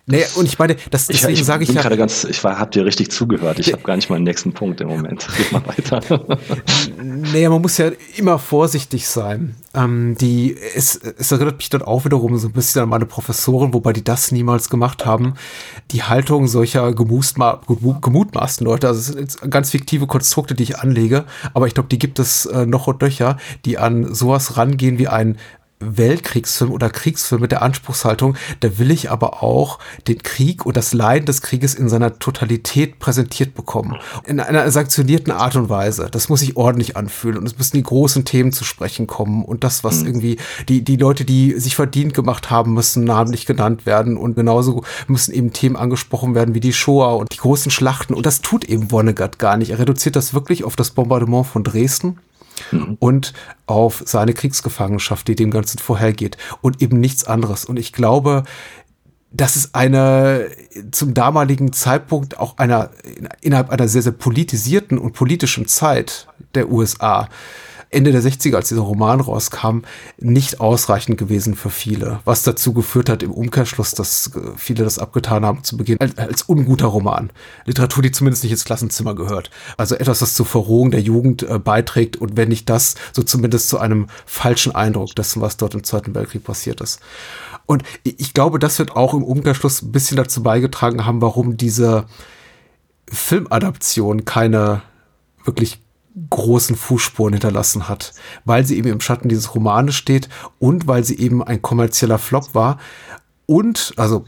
Nee, und ich meine, das deswegen ich, ich sage ich bin ja. gerade ganz, ich war, hab dir richtig zugehört. Ich habe gar nicht mal einen nächsten Punkt im Moment. Geht mal weiter. naja, man muss ja immer vorsichtig sein. Ähm, die, es, es erinnert mich dann auch wiederum so ein bisschen an meine Professoren, wobei die das niemals gemacht haben. Die Haltung solcher gemutmaßten Leute, also ganz fiktive Konstrukte, die ich anlege, aber ich glaube, die gibt es äh, noch und nöcher, die an sowas rangehen wie ein Weltkriegsfilm oder Kriegsfilm mit der Anspruchshaltung, da will ich aber auch den Krieg und das Leiden des Krieges in seiner Totalität präsentiert bekommen. In einer sanktionierten Art und Weise. Das muss sich ordentlich anfühlen und es müssen die großen Themen zu sprechen kommen und das, was mhm. irgendwie die, die Leute, die sich verdient gemacht haben, müssen namentlich genannt werden und genauso müssen eben Themen angesprochen werden wie die Shoah und die großen Schlachten und das tut eben Vonnegut gar nicht. Er reduziert das wirklich auf das Bombardement von Dresden mhm. und auf seine Kriegsgefangenschaft, die dem Ganzen vorhergeht und eben nichts anderes. Und ich glaube, das ist eine zum damaligen Zeitpunkt auch einer innerhalb einer sehr, sehr politisierten und politischen Zeit der USA Ende der 60er, als dieser Roman rauskam, nicht ausreichend gewesen für viele. Was dazu geführt hat im Umkehrschluss, dass äh, viele das abgetan haben zu Beginn als, als unguter Roman. Literatur, die zumindest nicht ins Klassenzimmer gehört. Also etwas, das zur Verrohung der Jugend äh, beiträgt und wenn nicht das, so zumindest zu einem falschen Eindruck dessen, was dort im Zweiten Weltkrieg passiert ist. Und ich glaube, das wird auch im Umkehrschluss ein bisschen dazu beigetragen haben, warum diese Filmadaption keine wirklich großen Fußspuren hinterlassen hat, weil sie eben im Schatten dieses Romanes steht und weil sie eben ein kommerzieller Flop war und, also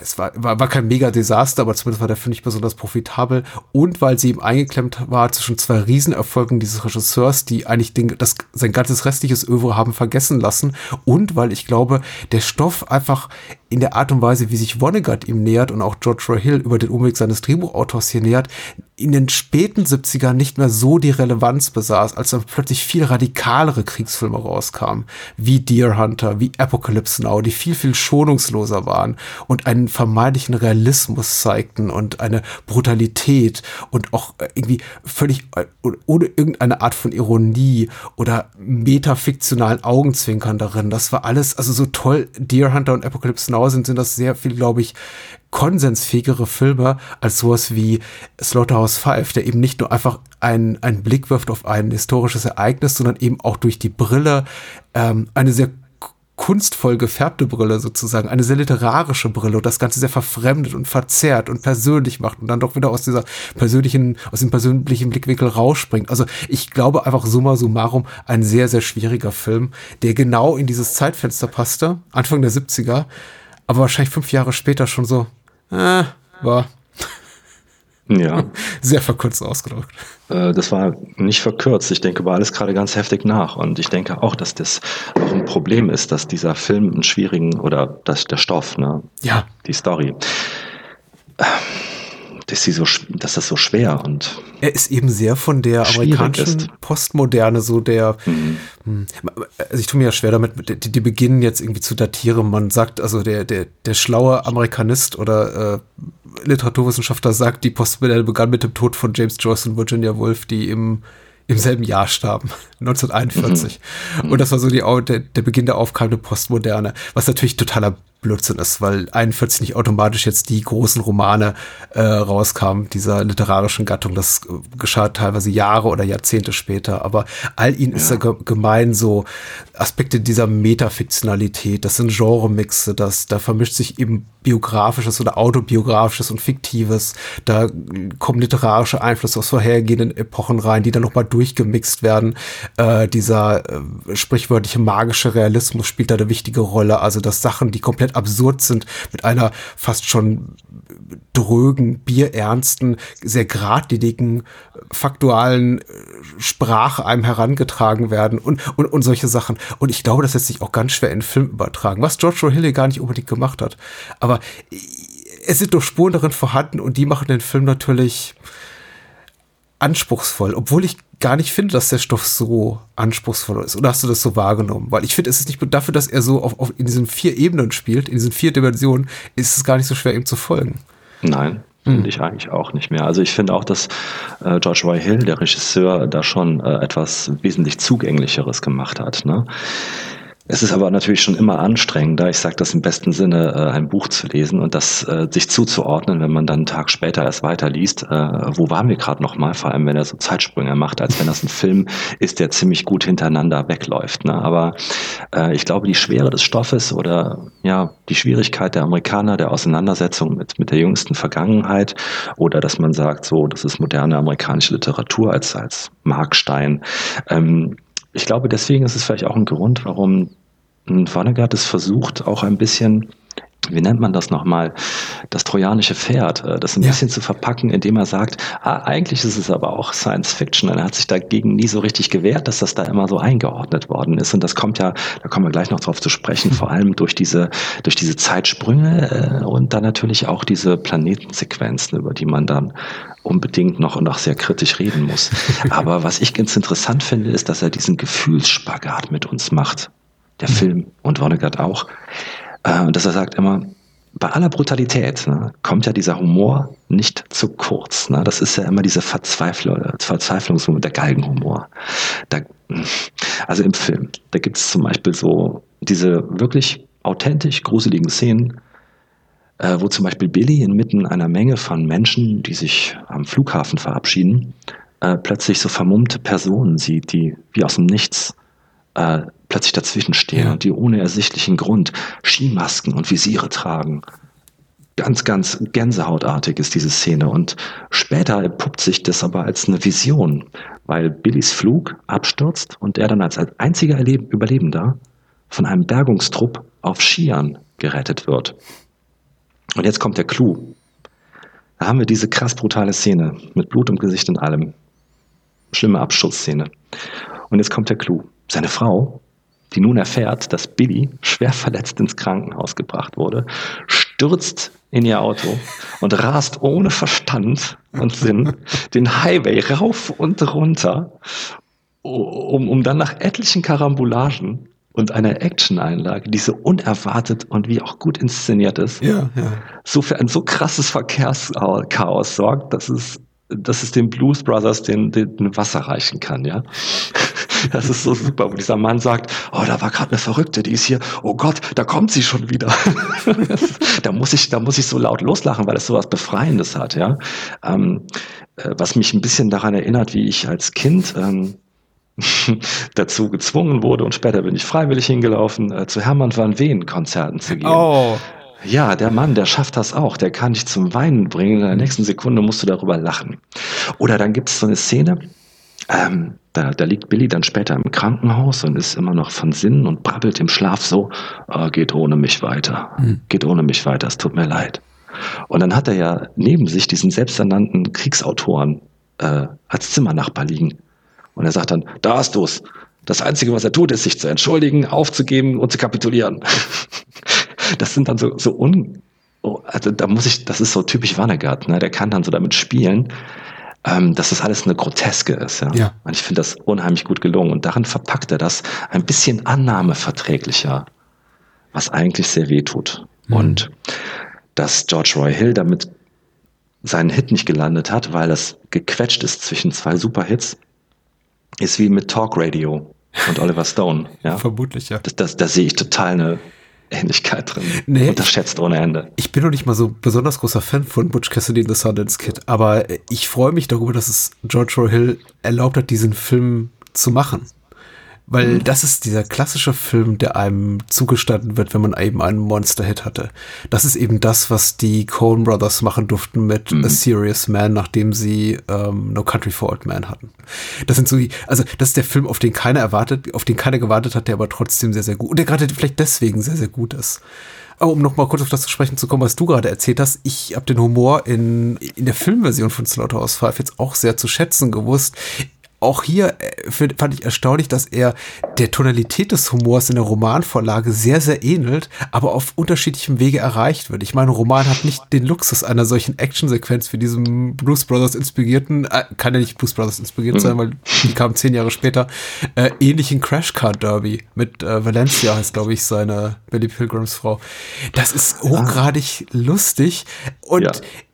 es war, war, war kein Mega-Desaster, aber zumindest war der Film nicht besonders profitabel. Und weil sie eben eingeklemmt war zwischen zwei Riesenerfolgen dieses Regisseurs, die eigentlich den, das, sein ganzes restliches Övre haben vergessen lassen. Und weil ich glaube, der Stoff einfach in der Art und Weise, wie sich Vonnegut ihm nähert und auch George Roy Hill über den Umweg seines Drehbuchautors hier nähert, in den späten 70ern nicht mehr so die Relevanz besaß, als dann plötzlich viel radikalere Kriegsfilme rauskamen, wie Deer Hunter, wie Apocalypse Now, die viel, viel schonungsloser waren und einen vermeintlichen Realismus zeigten und eine Brutalität und auch irgendwie völlig äh, ohne irgendeine Art von Ironie oder metafiktionalen Augenzwinkern darin. Das war alles, also so toll Deer Hunter und Apocalypse Now sind, sind das sehr viel, glaube ich, konsensfähigere Filme als sowas wie Slaughterhouse 5, der eben nicht nur einfach einen, einen Blick wirft auf ein historisches Ereignis, sondern eben auch durch die Brille ähm, eine sehr kunstvoll gefärbte Brille sozusagen, eine sehr literarische Brille und das Ganze sehr verfremdet und verzerrt und persönlich macht und dann doch wieder aus dieser persönlichen, aus dem persönlichen Blickwinkel rausspringt. Also ich glaube einfach summa summarum ein sehr, sehr schwieriger Film, der genau in dieses Zeitfenster passte, Anfang der 70er, aber wahrscheinlich fünf Jahre später schon so, äh, war. Ja. Sehr verkürzt ausgedrückt. Äh, das war nicht verkürzt. Ich denke, war alles gerade ganz heftig nach. Und ich denke auch, dass das auch ein Problem ist, dass dieser Film einen schwierigen oder dass der Stoff, ne? Ja. Die Story ist sie so, dass das so schwer und er ist eben sehr von der amerikanischen ist. Postmoderne so der mhm. Hm, also ich tue mir ja schwer damit die, die beginnen jetzt irgendwie zu datieren man sagt also der der der schlaue Amerikanist oder äh, Literaturwissenschaftler sagt die Postmoderne begann mit dem Tod von James Joyce und Virginia Woolf die im im selben Jahr starben, 1941. Mhm. Und das war so die, der, der Beginn der aufkeimenden Postmoderne, was natürlich totaler Blödsinn ist, weil 41 nicht automatisch jetzt die großen Romane äh, rauskamen, dieser literarischen Gattung. Das äh, geschah teilweise Jahre oder Jahrzehnte später. Aber all ihnen ja. ist ja gemein so Aspekte dieser Metafiktionalität. Das sind Genremixe, das, da vermischt sich eben biografisches oder autobiografisches und fiktives. Da kommen literarische Einflüsse aus vorhergehenden Epochen rein, die dann nochmal durchgemixt werden. Äh, dieser äh, sprichwörtliche magische Realismus spielt da eine wichtige Rolle. Also, dass Sachen, die komplett absurd sind, mit einer fast schon drögen, bierernsten, sehr geradlinigen, faktualen äh, Sprache einem herangetragen werden und, und, und solche Sachen. Und ich glaube, das lässt sich auch ganz schwer in den Film übertragen, was George O'Hilly gar nicht unbedingt gemacht hat. Aber es sind doch Spuren darin vorhanden und die machen den Film natürlich anspruchsvoll, obwohl ich gar nicht finde, dass der Stoff so anspruchsvoll ist. Oder hast du das so wahrgenommen? Weil ich finde, es ist nicht dafür, dass er so auf, auf, in diesen vier Ebenen spielt, in diesen vier Dimensionen, ist es gar nicht so schwer, ihm zu folgen. Nein, Finde hm. ich eigentlich auch nicht mehr. Also ich finde auch, dass äh, George Roy Hill, der Regisseur, da schon äh, etwas wesentlich zugänglicheres gemacht hat. Ne? Es ist aber natürlich schon immer anstrengender, ich sage das im besten Sinne, äh, ein Buch zu lesen und das äh, sich zuzuordnen, wenn man dann einen Tag später erst weiterliest. Äh, wo waren wir gerade nochmal? Vor allem, wenn er so Zeitsprünge macht, als wenn das ein Film ist, der ziemlich gut hintereinander wegläuft. Ne? Aber ich glaube, die Schwere des Stoffes oder ja die Schwierigkeit der Amerikaner, der Auseinandersetzung mit, mit der jüngsten Vergangenheit oder dass man sagt, so, das ist moderne amerikanische Literatur als, als Markstein. Ähm, ich glaube, deswegen ist es vielleicht auch ein Grund, warum Vonnegut es versucht, auch ein bisschen wie nennt man das nochmal, das trojanische Pferd, äh, das ein ja. bisschen zu verpacken, indem er sagt, ah, eigentlich ist es aber auch Science Fiction. Und er hat sich dagegen nie so richtig gewehrt, dass das da immer so eingeordnet worden ist. Und das kommt ja, da kommen wir gleich noch drauf zu sprechen, vor allem durch diese, durch diese Zeitsprünge äh, und dann natürlich auch diese Planetensequenzen, über die man dann unbedingt noch und auch sehr kritisch reden muss. Aber was ich ganz interessant finde, ist, dass er diesen Gefühlsspagat mit uns macht der Film und Vonnegut auch. Äh, dass er sagt immer, bei aller Brutalität ne, kommt ja dieser Humor nicht zu kurz. Ne? Das ist ja immer diese Verzweiflung, Verzweiflungsmoment, der Galgenhumor. Da, also im Film, da gibt es zum Beispiel so diese wirklich authentisch gruseligen Szenen, äh, wo zum Beispiel Billy inmitten einer Menge von Menschen, die sich am Flughafen verabschieden, äh, plötzlich so vermummte Personen sieht, die wie aus dem Nichts äh, plötzlich dazwischen stehen ja. und die ohne ersichtlichen Grund Skimasken und Visiere tragen. Ganz, ganz gänsehautartig ist diese Szene und später entpuppt sich das aber als eine Vision, weil Billys Flug abstürzt und er dann als einziger Überlebender von einem Bergungstrupp auf Skiern gerettet wird. Und jetzt kommt der Clou. Da haben wir diese krass brutale Szene mit Blut im Gesicht und allem. Schlimme Abschussszene. Und jetzt kommt der Clou. Seine Frau, die nun erfährt, dass Billy schwer verletzt ins Krankenhaus gebracht wurde, stürzt in ihr Auto und rast ohne Verstand und Sinn den Highway rauf und runter, um, um dann nach etlichen Karambulagen und einer Action-Einlage, die so unerwartet und wie auch gut inszeniert ist, ja, ja. so für ein so krasses Verkehrschaos sorgt, dass es, dass es den Blues Brothers den, den Wasser reichen kann, ja. Das ist so super, wo dieser Mann sagt, oh, da war gerade eine Verrückte, die ist hier, oh Gott, da kommt sie schon wieder. da muss ich, da muss ich so laut loslachen, weil es so was Befreiendes hat, ja. Ähm, äh, was mich ein bisschen daran erinnert, wie ich als Kind ähm, dazu gezwungen wurde und später bin ich freiwillig hingelaufen, äh, zu Hermann van Ween Konzerten zu gehen. Oh. Ja, der Mann, der schafft das auch. Der kann dich zum Weinen bringen. In der nächsten Sekunde musst du darüber lachen. Oder dann gibt es so eine Szene, ähm, da, da liegt Billy dann später im Krankenhaus und ist immer noch von Sinnen und brabbelt im Schlaf so, oh, geht ohne mich weiter, mhm. geht ohne mich weiter, es tut mir leid. Und dann hat er ja neben sich diesen selbsternannten Kriegsautoren äh, als Zimmernachbar liegen. Und er sagt dann, da hast du's. Das Einzige, was er tut, ist sich zu entschuldigen, aufzugeben und zu kapitulieren. das sind dann so, so un, oh, also da muss ich, das ist so typisch Wannegat, ne? Der kann dann so damit spielen ähm, dass das alles eine Groteske ist. Ja? ja. Und ich finde das unheimlich gut gelungen. Und darin verpackt er das ein bisschen annahmeverträglicher, was eigentlich sehr weh tut. Mhm. Und dass George Roy Hill damit seinen Hit nicht gelandet hat, weil es gequetscht ist zwischen zwei Superhits, ist wie mit Talk Radio und Oliver Stone. Ja? Vermutlich, ja. Das, das, da sehe ich total eine Ähnlichkeit drin. Nee, Unterschätzt ohne Ende. Ich bin noch nicht mal so besonders großer Fan von Butch Cassidy and the Sundance Kid, aber ich freue mich darüber, dass es George Roy Hill erlaubt hat, diesen Film zu machen. Weil mhm. das ist dieser klassische Film, der einem zugestanden wird, wenn man eben einen Monster-Hit hatte. Das ist eben das, was die Coen Brothers machen durften mit mhm. A Serious Man, nachdem sie ähm, No Country for Old Men hatten. Das sind so die, also das ist der Film, auf den keiner erwartet, auf den keiner gewartet hat, der aber trotzdem sehr, sehr gut und der gerade vielleicht deswegen sehr, sehr gut ist. Aber um noch mal kurz auf das zu sprechen zu kommen, was du gerade erzählt hast, ich habe den Humor in, in der Filmversion von Slaughterhouse 5 jetzt auch sehr zu schätzen gewusst auch hier äh, fand ich erstaunlich, dass er der Tonalität des Humors in der Romanvorlage sehr, sehr ähnelt, aber auf unterschiedlichem Wege erreicht wird. Ich meine, Roman hat nicht den Luxus einer solchen Actionsequenz wie diesem Bruce Brothers inspirierten, äh, kann ja nicht Bruce Brothers inspiriert mhm. sein, weil die kam zehn Jahre später, äh, ähnlichen Crash Car Derby mit äh, Valencia heißt, glaube ich, seine Billy Pilgrims Frau. Das ist ah. hochgradig ah. lustig und ja.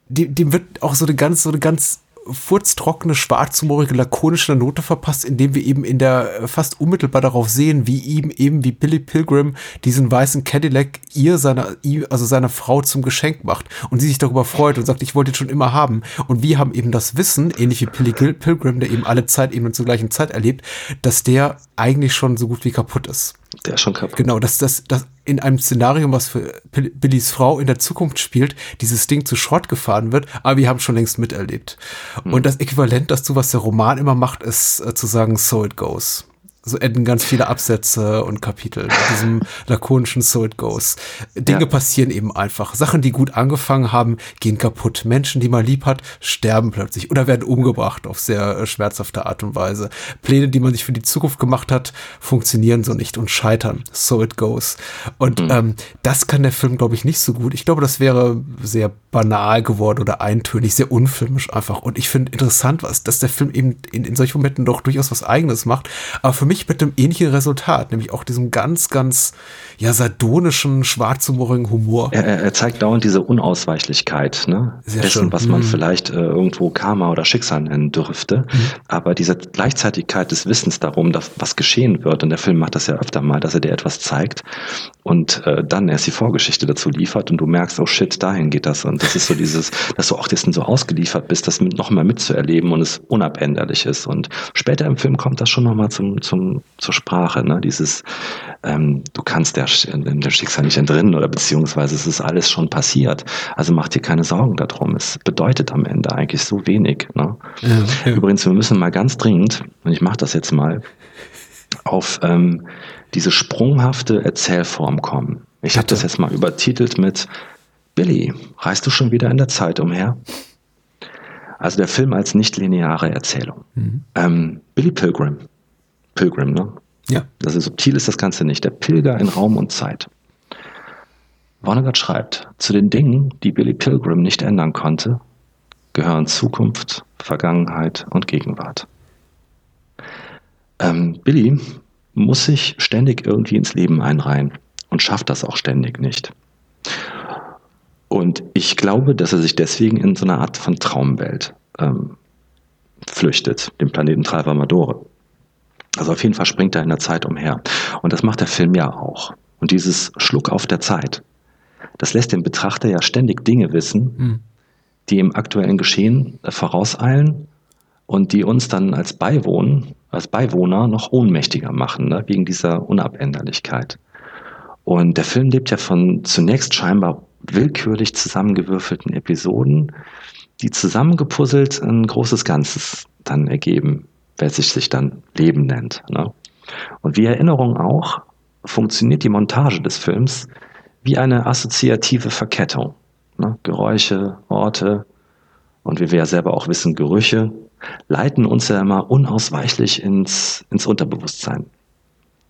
dem, dem wird auch so eine ganz, so eine ganz furztrockene, schwarzhumorige, lakonische Note verpasst, indem wir eben in der äh, fast unmittelbar darauf sehen, wie ihm eben wie Billy Pilgrim diesen weißen Cadillac ihr seiner also seiner Frau zum Geschenk macht und sie sich darüber freut und sagt, ich wollte ihn schon immer haben und wir haben eben das Wissen, ähnlich wie Billy Pilgrim, der eben alle Zeit eben zur gleichen Zeit erlebt, dass der eigentlich schon so gut wie kaputt ist. Der ist schon kaputt. Genau, dass das, in einem Szenario, was für Billys Frau in der Zukunft spielt, dieses Ding zu Schrott gefahren wird, aber wir haben schon längst miterlebt. Mhm. Und das Äquivalent dazu, was der Roman immer macht, ist äh, zu sagen, so it goes so enden ganz viele Absätze und Kapitel mit diesem lakonischen So It Goes. Dinge ja. passieren eben einfach. Sachen, die gut angefangen haben, gehen kaputt. Menschen, die man lieb hat, sterben plötzlich oder werden umgebracht auf sehr äh, schmerzhafte Art und Weise. Pläne, die man sich für die Zukunft gemacht hat, funktionieren so nicht und scheitern. So It Goes. Und mhm. ähm, das kann der Film, glaube ich, nicht so gut. Ich glaube, das wäre sehr banal geworden oder eintönig, sehr unfilmisch einfach. Und ich finde interessant, was, dass der Film eben in, in solchen Momenten doch durchaus was Eigenes macht. Aber für mich mit einem ähnlichen Resultat, nämlich auch diesem ganz, ganz, ja, sardonischen, schwarzhumorigen Humor. Er, er, zeigt dauernd diese Unausweichlichkeit, ne? Sehr Dessen, schön. was man mhm. vielleicht äh, irgendwo Karma oder Schicksal nennen dürfte. Mhm. Aber diese Gleichzeitigkeit des Wissens darum, dass, was geschehen wird, und der Film macht das ja öfter mal, dass er dir etwas zeigt und äh, dann erst die Vorgeschichte dazu liefert und du merkst, oh shit, dahin geht das. Und das ist so dieses, dass du auch dessen so ausgeliefert bist, das noch mal mitzuerleben und es unabänderlich ist. Und später im Film kommt das schon noch mal zum, zum zur Sprache. Ne? Dieses, ähm, du kannst der, dem Schicksal nicht entrinnen oder beziehungsweise es ist alles schon passiert. Also mach dir keine Sorgen darum. Es bedeutet am Ende eigentlich so wenig. Ne? Ja, ja. Übrigens, wir müssen mal ganz dringend, und ich mache das jetzt mal, auf ähm, diese sprunghafte Erzählform kommen. Ich habe das jetzt mal übertitelt mit Billy, reist du schon wieder in der Zeit umher? Also der Film als nicht lineare Erzählung. Mhm. Ähm, Billy Pilgrim Pilgrim, ne? Ja. Also subtil ist das Ganze nicht. Der Pilger in Raum und Zeit. Vonnegut schreibt, zu den Dingen, die Billy Pilgrim nicht ändern konnte, gehören Zukunft, Vergangenheit und Gegenwart. Ähm, Billy muss sich ständig irgendwie ins Leben einreihen und schafft das auch ständig nicht. Und ich glaube, dass er sich deswegen in so eine Art von Traumwelt ähm, flüchtet, dem Planeten Travamadore. Also auf jeden Fall springt er in der Zeit umher. Und das macht der Film ja auch. Und dieses Schluck auf der Zeit, das lässt den Betrachter ja ständig Dinge wissen, mhm. die im aktuellen Geschehen äh, vorauseilen und die uns dann als Beiwohn, als Beiwohner noch ohnmächtiger machen, ne, wegen dieser Unabänderlichkeit. Und der Film lebt ja von zunächst scheinbar willkürlich zusammengewürfelten Episoden, die zusammengepuzzelt ein großes Ganzes dann ergeben wer sich sich dann Leben nennt. Ne? Und wie Erinnerung auch, funktioniert die Montage des Films wie eine assoziative Verkettung. Ne? Geräusche, Orte und wie wir ja selber auch wissen, Gerüche leiten uns ja immer unausweichlich ins, ins Unterbewusstsein.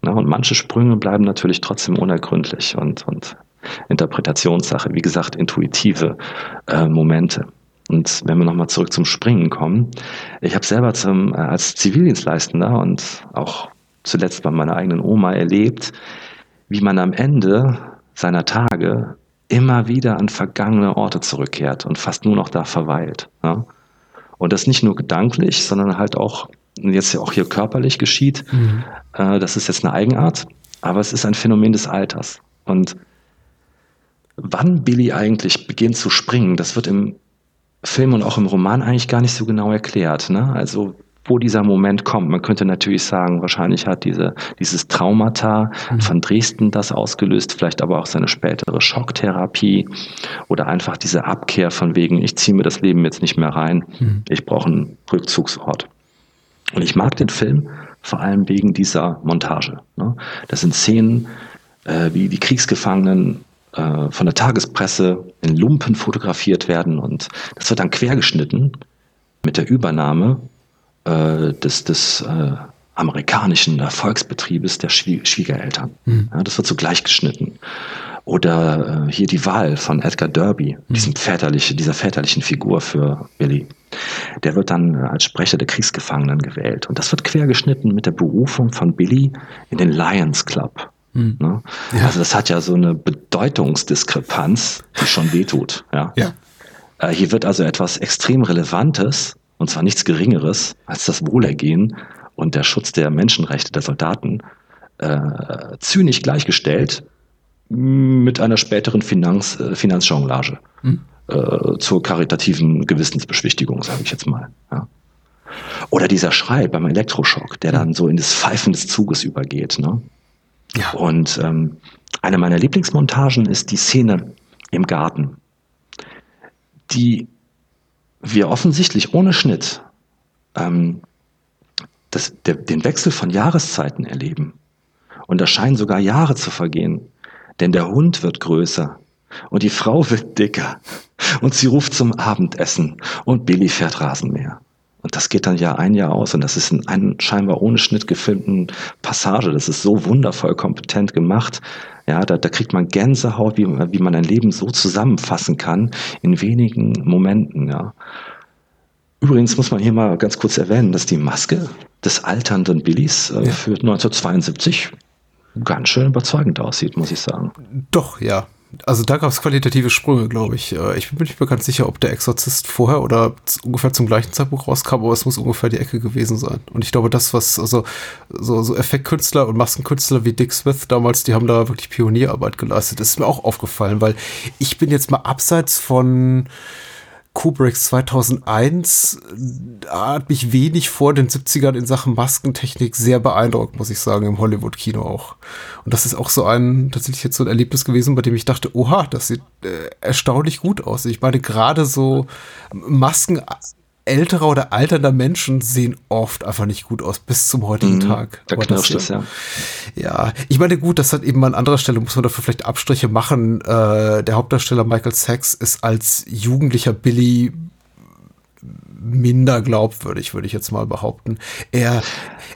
Ne? Und manche Sprünge bleiben natürlich trotzdem unergründlich und, und Interpretationssache, wie gesagt, intuitive äh, Momente. Und wenn wir nochmal zurück zum Springen kommen, ich habe selber zum, äh, als Zivildienstleistender und auch zuletzt bei meiner eigenen Oma erlebt, wie man am Ende seiner Tage immer wieder an vergangene Orte zurückkehrt und fast nur noch da verweilt. Ja? Und das nicht nur gedanklich, sondern halt auch jetzt ja auch hier körperlich geschieht. Mhm. Äh, das ist jetzt eine Eigenart, aber es ist ein Phänomen des Alters. Und wann Billy eigentlich beginnt zu springen, das wird im Film und auch im Roman eigentlich gar nicht so genau erklärt. Ne? Also wo dieser Moment kommt. Man könnte natürlich sagen, wahrscheinlich hat diese, dieses Traumata mhm. von Dresden das ausgelöst, vielleicht aber auch seine spätere Schocktherapie oder einfach diese Abkehr von wegen, ich ziehe mir das Leben jetzt nicht mehr rein, mhm. ich brauche einen Rückzugsort. Und ich mag den Film vor allem wegen dieser Montage. Ne? Das sind Szenen, äh, wie die Kriegsgefangenen äh, von der Tagespresse in Lumpen fotografiert werden und das wird dann quergeschnitten mit der Übernahme äh, des, des äh, amerikanischen Erfolgsbetriebes der Schwie Schwiegereltern. Mhm. Ja, das wird so gleichgeschnitten. Oder äh, hier die Wahl von Edgar Derby, mhm. diesem väterliche, dieser väterlichen Figur für Billy. Der wird dann als Sprecher der Kriegsgefangenen gewählt. Und das wird quergeschnitten mit der Berufung von Billy in den Lions Club. Mhm. Ne? Ja. Also das hat ja so eine Bedeutungsdiskrepanz, die schon wehtut. Ja? ja. Äh, hier wird also etwas extrem Relevantes und zwar nichts Geringeres als das Wohlergehen und der Schutz der Menschenrechte der Soldaten, äh, zynisch gleichgestellt mit einer späteren Finanz, äh, Finanzjonglage hm. äh, zur karitativen Gewissensbeschwichtigung, sage ich jetzt mal. Ja. Oder dieser Schrei beim Elektroschock, der dann so in das Pfeifen des Zuges übergeht. Ne? Ja. Und ähm, eine meiner Lieblingsmontagen ist die Szene im Garten, die wir offensichtlich ohne Schnitt ähm, das, der, den Wechsel von Jahreszeiten erleben. Und da scheinen sogar Jahre zu vergehen. Denn der Hund wird größer und die Frau wird dicker und sie ruft zum Abendessen und Billy fährt Rasenmäher. Und das geht dann Jahr ein Jahr aus und das ist in einem scheinbar ohne Schnitt gefilmten Passage. Das ist so wundervoll kompetent gemacht. Ja, da, da kriegt man Gänsehaut, wie, wie man ein Leben so zusammenfassen kann in wenigen Momenten. Ja. Übrigens muss man hier mal ganz kurz erwähnen, dass die Maske des alternden Billys äh, ja. für 1972 ganz schön überzeugend aussieht, muss ich sagen. Doch, ja. Also da gab es qualitative Sprünge, glaube ich. Äh, ich bin mir nicht mehr ganz sicher, ob der Exorzist vorher oder ungefähr zum gleichen Zeitpunkt rauskam, aber es muss ungefähr die Ecke gewesen sein. Und ich glaube, das, was, also so, so Effektkünstler und Maskenkünstler wie Dick Smith damals, die haben da wirklich Pionierarbeit geleistet. Das ist mir auch aufgefallen, weil ich bin jetzt mal abseits von Kubricks 2001 hat mich wenig vor den 70ern in Sachen Maskentechnik sehr beeindruckt, muss ich sagen, im Hollywood-Kino auch. Und das ist auch so ein, tatsächlich jetzt so ein Erlebnis gewesen, bei dem ich dachte, oha, das sieht äh, erstaunlich gut aus. Ich meine, gerade so Masken älterer oder alternder Menschen sehen oft einfach nicht gut aus, bis zum heutigen mhm, Tag. Da knirscht es, ja. Ja, ich meine, gut, das hat eben an anderer Stelle, muss man dafür vielleicht Abstriche machen. Äh, der Hauptdarsteller Michael Sachs ist als jugendlicher Billy minder glaubwürdig, würde ich jetzt mal behaupten. Er,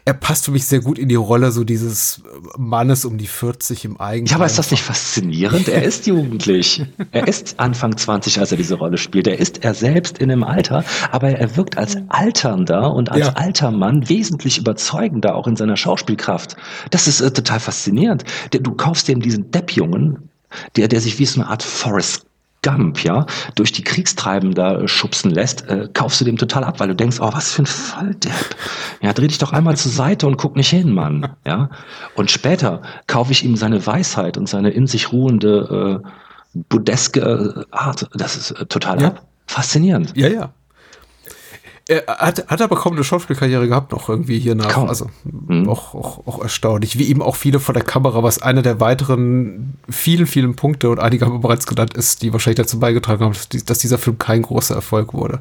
er passt für mich sehr gut in die Rolle so dieses Mannes um die 40 im eigenen. Ja, aber ist das nicht faszinierend? Er ist jugendlich. Er ist Anfang 20, als er diese Rolle spielt. Er ist er selbst in einem Alter, aber er wirkt als alternder und als ja. alter Mann wesentlich überzeugender auch in seiner Schauspielkraft. Das ist äh, total faszinierend. Du kaufst dem diesen Deppjungen, der, der sich wie so eine Art Forrest Gump, ja, durch die Kriegstreiben da äh, schubsen lässt, äh, kaufst du dem total ab, weil du denkst, oh, was für ein Volldepp. Ja, dreh dich doch einmal zur Seite und guck nicht hin, Mann. Ja. Und später kaufe ich ihm seine Weisheit und seine in sich ruhende, äh, budeske äh, Art. Das ist äh, total ja. ab. Faszinierend. Ja, ja. Er hat, hat aber kaum eine Schauspielkarriere gehabt, noch irgendwie hier nach. Kaum. Also mhm. auch, auch, auch erstaunlich. Wie eben auch viele vor der Kamera, was einer der weiteren vielen, vielen Punkte, und einige haben wir bereits genannt, ist, die wahrscheinlich dazu beigetragen haben, dass, dass dieser Film kein großer Erfolg wurde.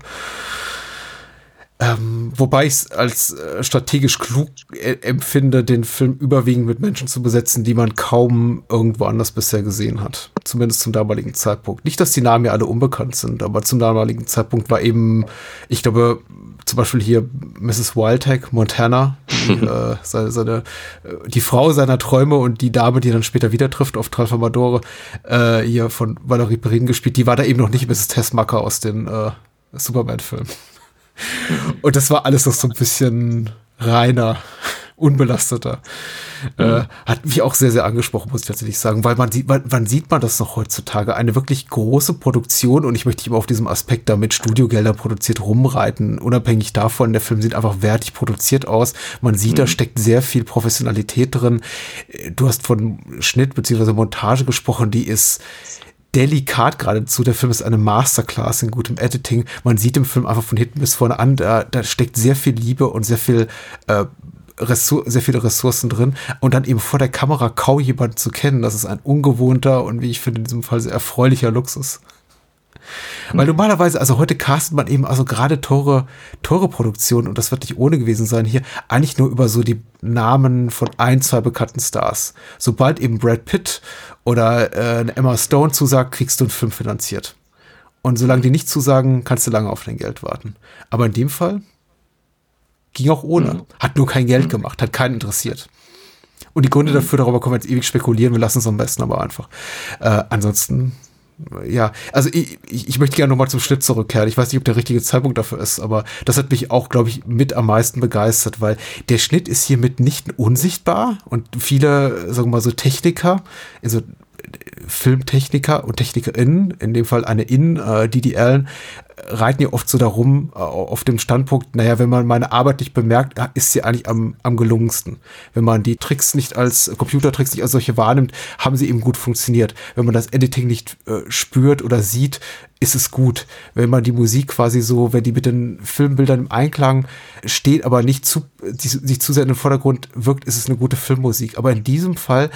Ähm, wobei ich es als äh, strategisch klug äh, empfinde, den Film überwiegend mit Menschen zu besetzen, die man kaum irgendwo anders bisher gesehen hat. Zumindest zum damaligen Zeitpunkt. Nicht, dass die Namen ja alle unbekannt sind, aber zum damaligen Zeitpunkt war eben, ich glaube, zum Beispiel hier Mrs. Wildhack, Montana, die, äh, seine, seine, äh, die Frau seiner Träume und die Dame, die er dann später wieder trifft auf Transformadore, äh, hier von Valerie Perrin gespielt, die war da eben noch nicht Mrs. Tessmacher aus den äh, Superman-Filmen. Und das war alles noch so ein bisschen reiner, unbelasteter. Mhm. Äh, hat mich auch sehr, sehr angesprochen, muss ich tatsächlich sagen, weil man sieht, man, wann sieht man das noch heutzutage? Eine wirklich große Produktion und ich möchte immer auf diesem Aspekt damit Studiogelder produziert rumreiten. Unabhängig davon, der Film sieht einfach wertig produziert aus. Man sieht, mhm. da steckt sehr viel Professionalität drin. Du hast von Schnitt beziehungsweise Montage gesprochen, die ist delikat geradezu. Der Film ist eine Masterclass in gutem Editing. Man sieht im Film einfach von hinten bis vorne an, da, da steckt sehr viel Liebe und sehr viel äh, Ressur sehr viele Ressourcen drin und dann eben vor der Kamera kaum jemanden zu kennen. Das ist ein ungewohnter und wie ich finde in diesem Fall sehr erfreulicher Luxus. Weil normalerweise, also heute castet man eben also gerade Tore, Tore-Produktionen und das wird nicht ohne gewesen sein hier, eigentlich nur über so die Namen von ein, zwei bekannten Stars. Sobald eben Brad Pitt oder äh, Emma Stone zusagt, kriegst du einen Film finanziert. Und solange die nicht zusagen, kannst du lange auf dein Geld warten. Aber in dem Fall ging auch ohne. Mhm. Hat nur kein Geld mhm. gemacht, hat keinen interessiert. Und die Gründe mhm. dafür, darüber können wir jetzt ewig spekulieren, wir lassen es am besten aber einfach. Äh, ansonsten ja, also ich, ich möchte gerne nochmal zum Schnitt zurückkehren. Ich weiß nicht, ob der richtige Zeitpunkt dafür ist, aber das hat mich auch, glaube ich, mit am meisten begeistert, weil der Schnitt ist hiermit nicht unsichtbar und viele, sagen wir mal so Techniker, also Filmtechniker und TechnikerInnen, in dem Fall eine In, äh, Didi Allen, reiten ja oft so darum, äh, auf dem Standpunkt, naja, wenn man meine Arbeit nicht bemerkt, ist sie eigentlich am, am gelungensten. Wenn man die Tricks nicht als, Computertricks nicht als solche wahrnimmt, haben sie eben gut funktioniert. Wenn man das Editing nicht äh, spürt oder sieht, ist es gut. Wenn man die Musik quasi so, wenn die mit den Filmbildern im Einklang steht, aber nicht zu, die, sich zu sehr in den Vordergrund wirkt, ist es eine gute Filmmusik. Aber in diesem Fall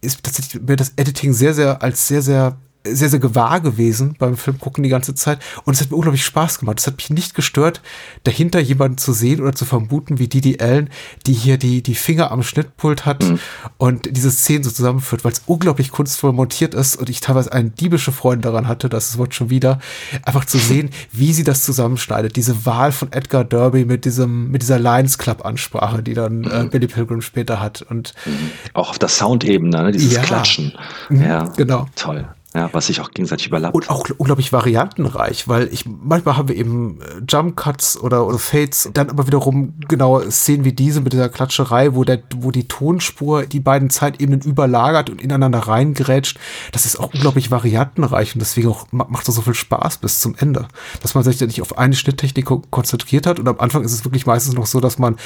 ist tatsächlich mir das Editing sehr, sehr als sehr, sehr sehr, sehr gewahr gewesen beim Film gucken die ganze Zeit. Und es hat mir unglaublich Spaß gemacht. Es hat mich nicht gestört, dahinter jemanden zu sehen oder zu vermuten, wie Didi Allen, die hier die, die Finger am Schnittpult hat mhm. und diese Szenen so zusammenführt, weil es unglaublich kunstvoll montiert ist und ich teilweise eine diebische Freude daran hatte, das Wort schon wieder, einfach zu sehen, wie sie das zusammenschneidet. Diese Wahl von Edgar Derby mit diesem, mit dieser Lions Club Ansprache, die dann äh, mhm. Billy Pilgrim später hat und mhm. auch auf der Soundebene, ne? dieses ja. Klatschen. Mhm. Ja, genau. Toll. Ja, was sich auch gegenseitig überlappt. Und auch unglaublich variantenreich, weil ich manchmal haben wir eben äh, Jump Cuts oder, oder Fades, dann aber wiederum genau Szenen wie diese mit dieser Klatscherei, wo der, wo die Tonspur die beiden Zeitebenen überlagert und ineinander reingrätscht. Das ist auch unglaublich variantenreich und deswegen auch macht das so viel Spaß bis zum Ende, dass man sich nicht auf eine Schnitttechnik konzentriert hat und am Anfang ist es wirklich meistens noch so, dass man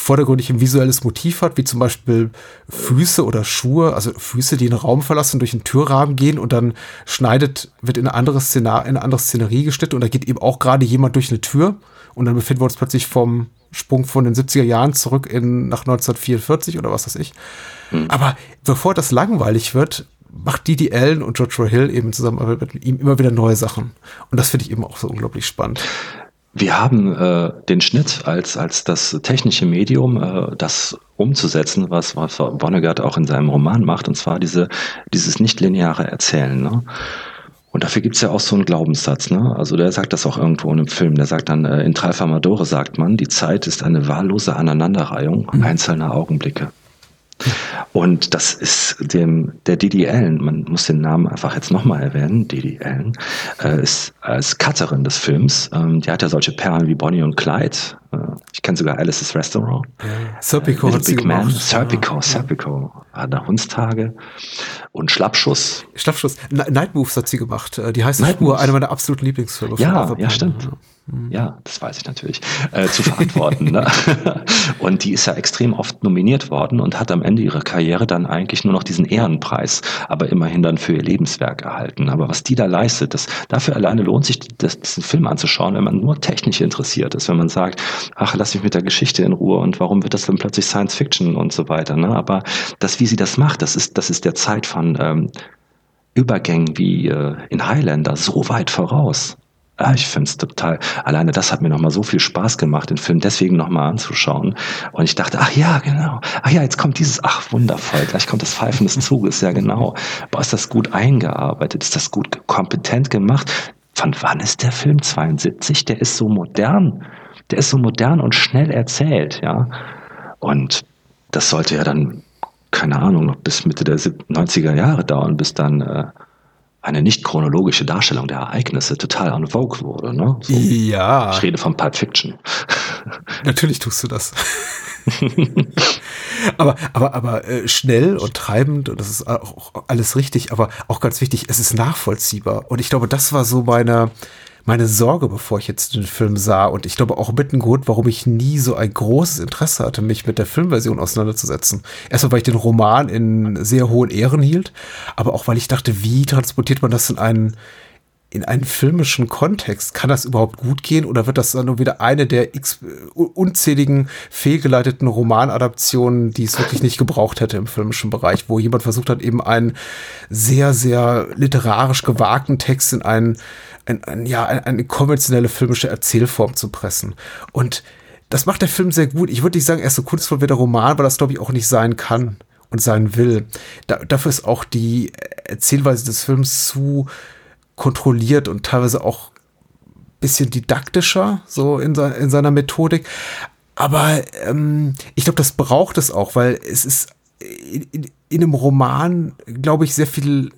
vordergründig ein visuelles Motiv hat, wie zum Beispiel Füße oder Schuhe, also Füße, die einen Raum verlassen, durch einen Türrahmen gehen und dann schneidet, wird in eine andere Szenar, in eine andere Szenerie geschnitten und da geht eben auch gerade jemand durch eine Tür und dann befinden wir uns plötzlich vom Sprung von den 70er Jahren zurück in, nach 1944 oder was weiß ich. Mhm. Aber bevor das langweilig wird, macht Didi Allen und Joshua Hill eben zusammen mit ihm immer wieder neue Sachen. Und das finde ich eben auch so unglaublich spannend. Wir haben äh, den Schnitt als, als das technische Medium, äh, das umzusetzen, was, was Vonnegut auch in seinem Roman macht, und zwar diese, dieses nicht-lineare Erzählen. Ne? Und dafür gibt's ja auch so einen Glaubenssatz, ne? Also der sagt das auch irgendwo in einem Film. Der sagt dann, äh, in Tralfamadore sagt man, die Zeit ist eine wahllose Aneinanderreihung mhm. einzelner Augenblicke. Und das ist dem, der Didi Allen, man muss den Namen einfach jetzt nochmal erwähnen, Didi Allen, äh, ist als Cutterin des Films, ähm, die hat ja solche Perlen wie Bonnie und Clyde, ich kenne sogar Alice's Restaurant. Ja. Serpico äh, hat sie Big gemacht. Man, Serpico, ja. Serpico, der Hundstage und Schlappschuss. Schlappschuss, Night Moves hat sie gemacht, äh, die heißt Spur, einer meiner absoluten Lieblingsfilme. Ja, ja, stimmt. Ja. Mhm. Ja, das weiß ich natürlich, äh, zu verantworten. ne? Und die ist ja extrem oft nominiert worden und hat am Ende ihrer Karriere dann eigentlich nur noch diesen Ehrenpreis, aber immerhin dann für ihr Lebenswerk erhalten. Aber was die da leistet, das, dafür alleine lohnt sich, das, diesen Film anzuschauen, wenn man nur technisch interessiert ist, wenn man sagt, ach, lass mich mit der Geschichte in Ruhe und warum wird das dann plötzlich Science Fiction und so weiter. Ne? Aber das, wie sie das macht, das ist, das ist der Zeit von ähm, Übergängen wie äh, in Highlander so weit voraus. Ah, ich finde es total, alleine das hat mir nochmal so viel Spaß gemacht, den Film deswegen nochmal anzuschauen. Und ich dachte, ach ja, genau. Ach ja, jetzt kommt dieses, ach wundervoll, gleich kommt das Pfeifen des Zuges, ja genau. Boah, ist das gut eingearbeitet, ist das gut kompetent gemacht. Von wann ist der Film? 72? Der ist so modern. Der ist so modern und schnell erzählt, ja. Und das sollte ja dann, keine Ahnung, noch bis Mitte der 90er Jahre dauern, bis dann äh, eine nicht chronologische Darstellung der Ereignisse total en vogue wurde. Ne? So, ja. Ich rede von Pulp Fiction. Natürlich tust du das. aber aber aber äh, schnell und treibend und das ist auch alles richtig, aber auch ganz wichtig, es ist nachvollziehbar und ich glaube, das war so meine meine Sorge, bevor ich jetzt den Film sah. Und ich glaube auch mit ein Grund, warum ich nie so ein großes Interesse hatte, mich mit der Filmversion auseinanderzusetzen. Erstmal, weil ich den Roman in sehr hohen Ehren hielt, aber auch, weil ich dachte, wie transportiert man das in einen, in einen filmischen Kontext, kann das überhaupt gut gehen oder wird das dann nur wieder eine der x unzähligen fehlgeleiteten Romanadaptionen, die es wirklich nicht gebraucht hätte im filmischen Bereich, wo jemand versucht hat, eben einen sehr, sehr literarisch gewagten Text in einen, ein, ein, ja, eine konventionelle filmische Erzählform zu pressen. Und das macht der Film sehr gut. Ich würde nicht sagen, er ist so kunstvoll wie der Roman, weil das glaube ich auch nicht sein kann und sein will. Da, dafür ist auch die Erzählweise des Films zu kontrolliert und teilweise auch bisschen didaktischer, so in, se in seiner Methodik. Aber ähm, ich glaube, das braucht es auch, weil es ist in, in, in einem Roman, glaube ich, sehr viel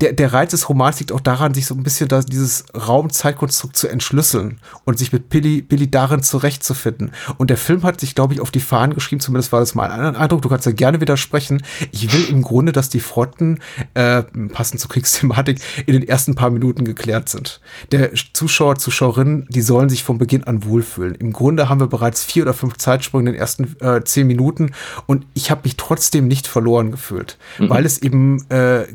der, der Reiz des Romans liegt auch daran, sich so ein bisschen da, dieses Raum-Zeitkonstrukt zu entschlüsseln und sich mit Billy, Billy darin zurechtzufinden. Und der Film hat sich, glaube ich, auf die Fahnen geschrieben, zumindest war das mal ein Eindruck, du kannst ja gerne widersprechen. Ich will im Grunde, dass die Fronten, äh, passend zur Kriegsthematik, in den ersten paar Minuten geklärt sind. Der Zuschauer, Zuschauerinnen, die sollen sich von Beginn an wohlfühlen. Im Grunde haben wir bereits vier oder fünf Zeitsprünge in den ersten äh, zehn Minuten und ich habe mich trotzdem nicht verloren gefühlt, mhm. weil es eben äh,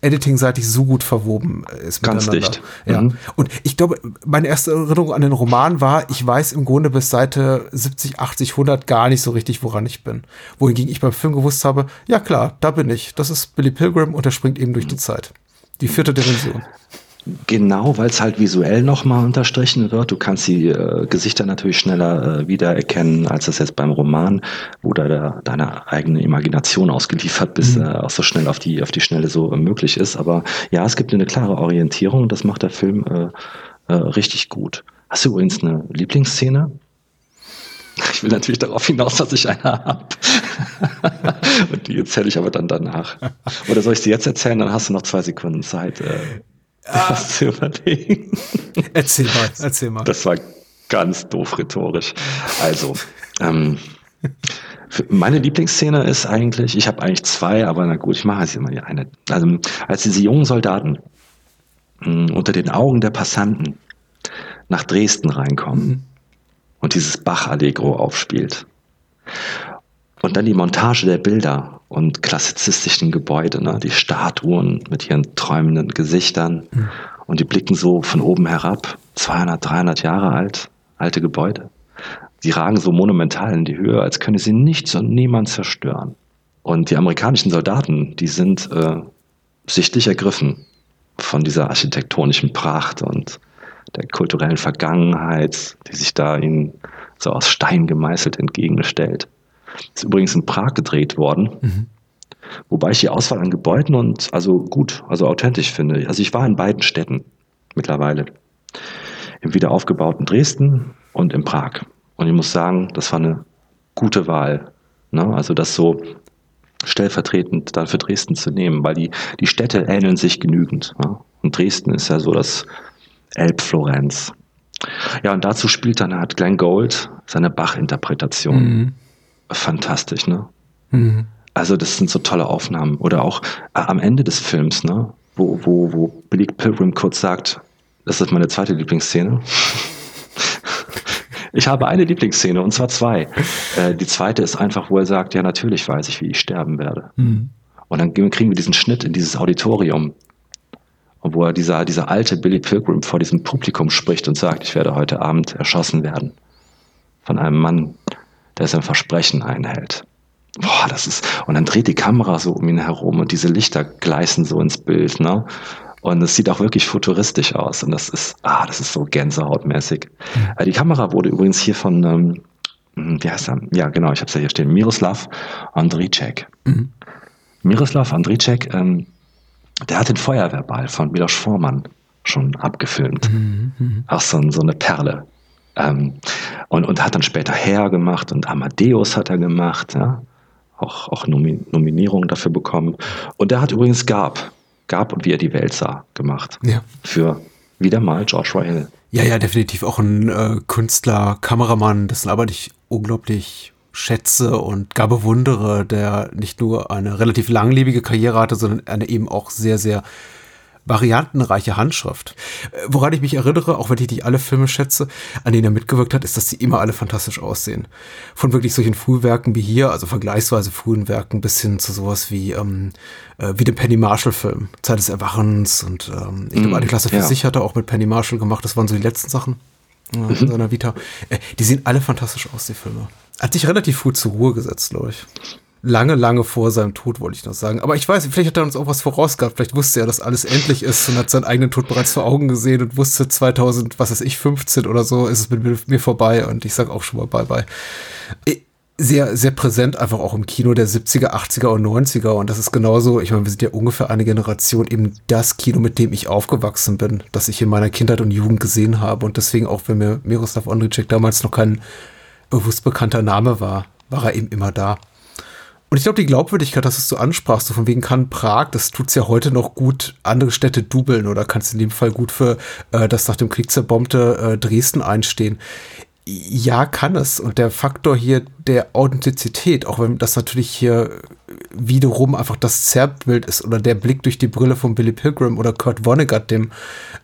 editing-seitig so gut verwoben ist Ganz dicht. Ja. Mhm. Und ich glaube, meine erste Erinnerung an den Roman war, ich weiß im Grunde bis Seite 70, 80, 100 gar nicht so richtig, woran ich bin. Wohingegen ich beim Film gewusst habe, ja klar, da bin ich. Das ist Billy Pilgrim und er springt eben durch die Zeit. Die vierte Dimension. Genau, weil es halt visuell nochmal unterstrichen wird. Du kannst die äh, Gesichter natürlich schneller äh, wiedererkennen, als das jetzt beim Roman, wo da der, deine eigene Imagination ausgeliefert bist, mhm. äh, auch so schnell auf die, auf die Schnelle so äh, möglich ist. Aber ja, es gibt eine klare Orientierung, das macht der Film äh, äh, richtig gut. Hast du übrigens eine Lieblingsszene? Ich will natürlich darauf hinaus, dass ich eine habe. Und die erzähle ich aber dann danach. Oder soll ich sie jetzt erzählen? Dann hast du noch zwei Sekunden Zeit. Äh, das zu überlegen. Erzähl mal, erzähl mal. Das war ganz doof rhetorisch. Also, ähm, meine Lieblingsszene ist eigentlich, ich habe eigentlich zwei, aber na gut, ich mache jetzt immer eine. Also, als diese jungen Soldaten mh, hm, unter den Augen der Passanten nach Dresden reinkommen mhm. und dieses Bach-Allegro aufspielt und dann die Montage der Bilder und klassizistischen Gebäude, ne? die Statuen mit ihren träumenden Gesichtern mhm. und die blicken so von oben herab, 200, 300 Jahre alt, alte Gebäude. Die ragen so monumental in die Höhe, als könne sie nichts und niemand zerstören. Und die amerikanischen Soldaten, die sind äh, sichtlich ergriffen von dieser architektonischen Pracht und der kulturellen Vergangenheit, die sich da ihnen so aus Stein gemeißelt entgegenstellt. Ist übrigens in Prag gedreht worden. Mhm. Wobei ich die Auswahl an Gebäuden und also gut, also authentisch finde. Also ich war in beiden Städten mittlerweile. Im wiederaufgebauten Dresden und in Prag. Und ich muss sagen, das war eine gute Wahl. Ne? Also das so stellvertretend dann für Dresden zu nehmen, weil die, die Städte ähneln sich genügend. Ne? Und Dresden ist ja so das Elbflorenz. Ja, und dazu spielt dann halt Glenn Gold seine Bach-Interpretation. Mhm fantastisch, ne? Mhm. Also das sind so tolle Aufnahmen. Oder auch äh, am Ende des Films, ne? Wo, wo, wo Billy Pilgrim kurz sagt, das ist meine zweite Lieblingsszene. ich habe eine Lieblingsszene und zwar zwei. Äh, die zweite ist einfach, wo er sagt, ja natürlich weiß ich, wie ich sterben werde. Mhm. Und dann kriegen wir diesen Schnitt in dieses Auditorium, wo er dieser, dieser alte Billy Pilgrim vor diesem Publikum spricht und sagt, ich werde heute Abend erschossen werden von einem Mann, der sein Versprechen einhält. Boah, das ist, und dann dreht die Kamera so um ihn herum und diese Lichter gleißen so ins Bild, ne? Und es sieht auch wirklich futuristisch aus. Und das ist, ah, das ist so gänsehautmäßig. Mhm. Die Kamera wurde übrigens hier von, ähm, hm, wie heißt er? Ja, genau, ich habe es ja hier stehen. Miroslav Andricek. Mhm. Miroslav Andricek, ähm, der hat den Feuerwehrball von Milos Forman schon abgefilmt. Mhm, mh. Auch so, so eine Perle. Ähm, und, und hat dann später Herr gemacht und Amadeus hat er gemacht, ja. Auch, auch Nomi Nominierungen dafür bekommen. Und er hat übrigens Gab, Gab und wie er die Welt sah, gemacht. Ja. Für wieder mal George Roy Hill. Ja, ja, definitiv auch ein äh, Künstler, Kameramann, dessen Arbeit ich unglaublich schätze und gar bewundere, der nicht nur eine relativ langlebige Karriere hatte, sondern eine eben auch sehr, sehr variantenreiche Handschrift. Äh, woran ich mich erinnere, auch wenn ich nicht alle Filme schätze, an denen er mitgewirkt hat, ist, dass sie immer alle fantastisch aussehen. Von wirklich solchen Frühwerken wie hier, also vergleichsweise frühen Werken, bis hin zu sowas wie, ähm, äh, wie dem Penny Marshall-Film, Zeit des Erwachens und ähm, ich glaube, eine Klasse für ja. sich hat er auch mit Penny Marshall gemacht. Das waren so die letzten Sachen äh, mhm. in seiner Vita. Äh, die sehen alle fantastisch aus, die Filme. Hat sich relativ früh zur Ruhe gesetzt, glaube ich lange, lange vor seinem Tod, wollte ich noch sagen. Aber ich weiß, vielleicht hat er uns auch was vorausgehabt. Vielleicht wusste er, dass alles endlich ist und hat seinen eigenen Tod bereits vor Augen gesehen und wusste 2000, was weiß ich, 15 oder so, ist es mit mir vorbei und ich sag auch schon mal Bye-bye. Sehr, sehr präsent einfach auch im Kino der 70er, 80er und 90er und das ist genauso, ich meine, wir sind ja ungefähr eine Generation, eben das Kino, mit dem ich aufgewachsen bin, das ich in meiner Kindheit und Jugend gesehen habe und deswegen auch, wenn mir Miroslav Ondricek damals noch kein bewusst bekannter Name war, war er eben immer da. Und ich glaube, die Glaubwürdigkeit, dass du ansprachst, so von wegen kann Prag, das tut's ja heute noch gut, andere Städte dubeln oder kannst in dem Fall gut für äh, das nach dem Krieg zerbombte äh, Dresden einstehen. Ja, kann es. Und der Faktor hier der Authentizität, auch wenn das natürlich hier wiederum einfach das Zerrbild ist oder der Blick durch die Brille von Billy Pilgrim oder Kurt Vonnegut, dem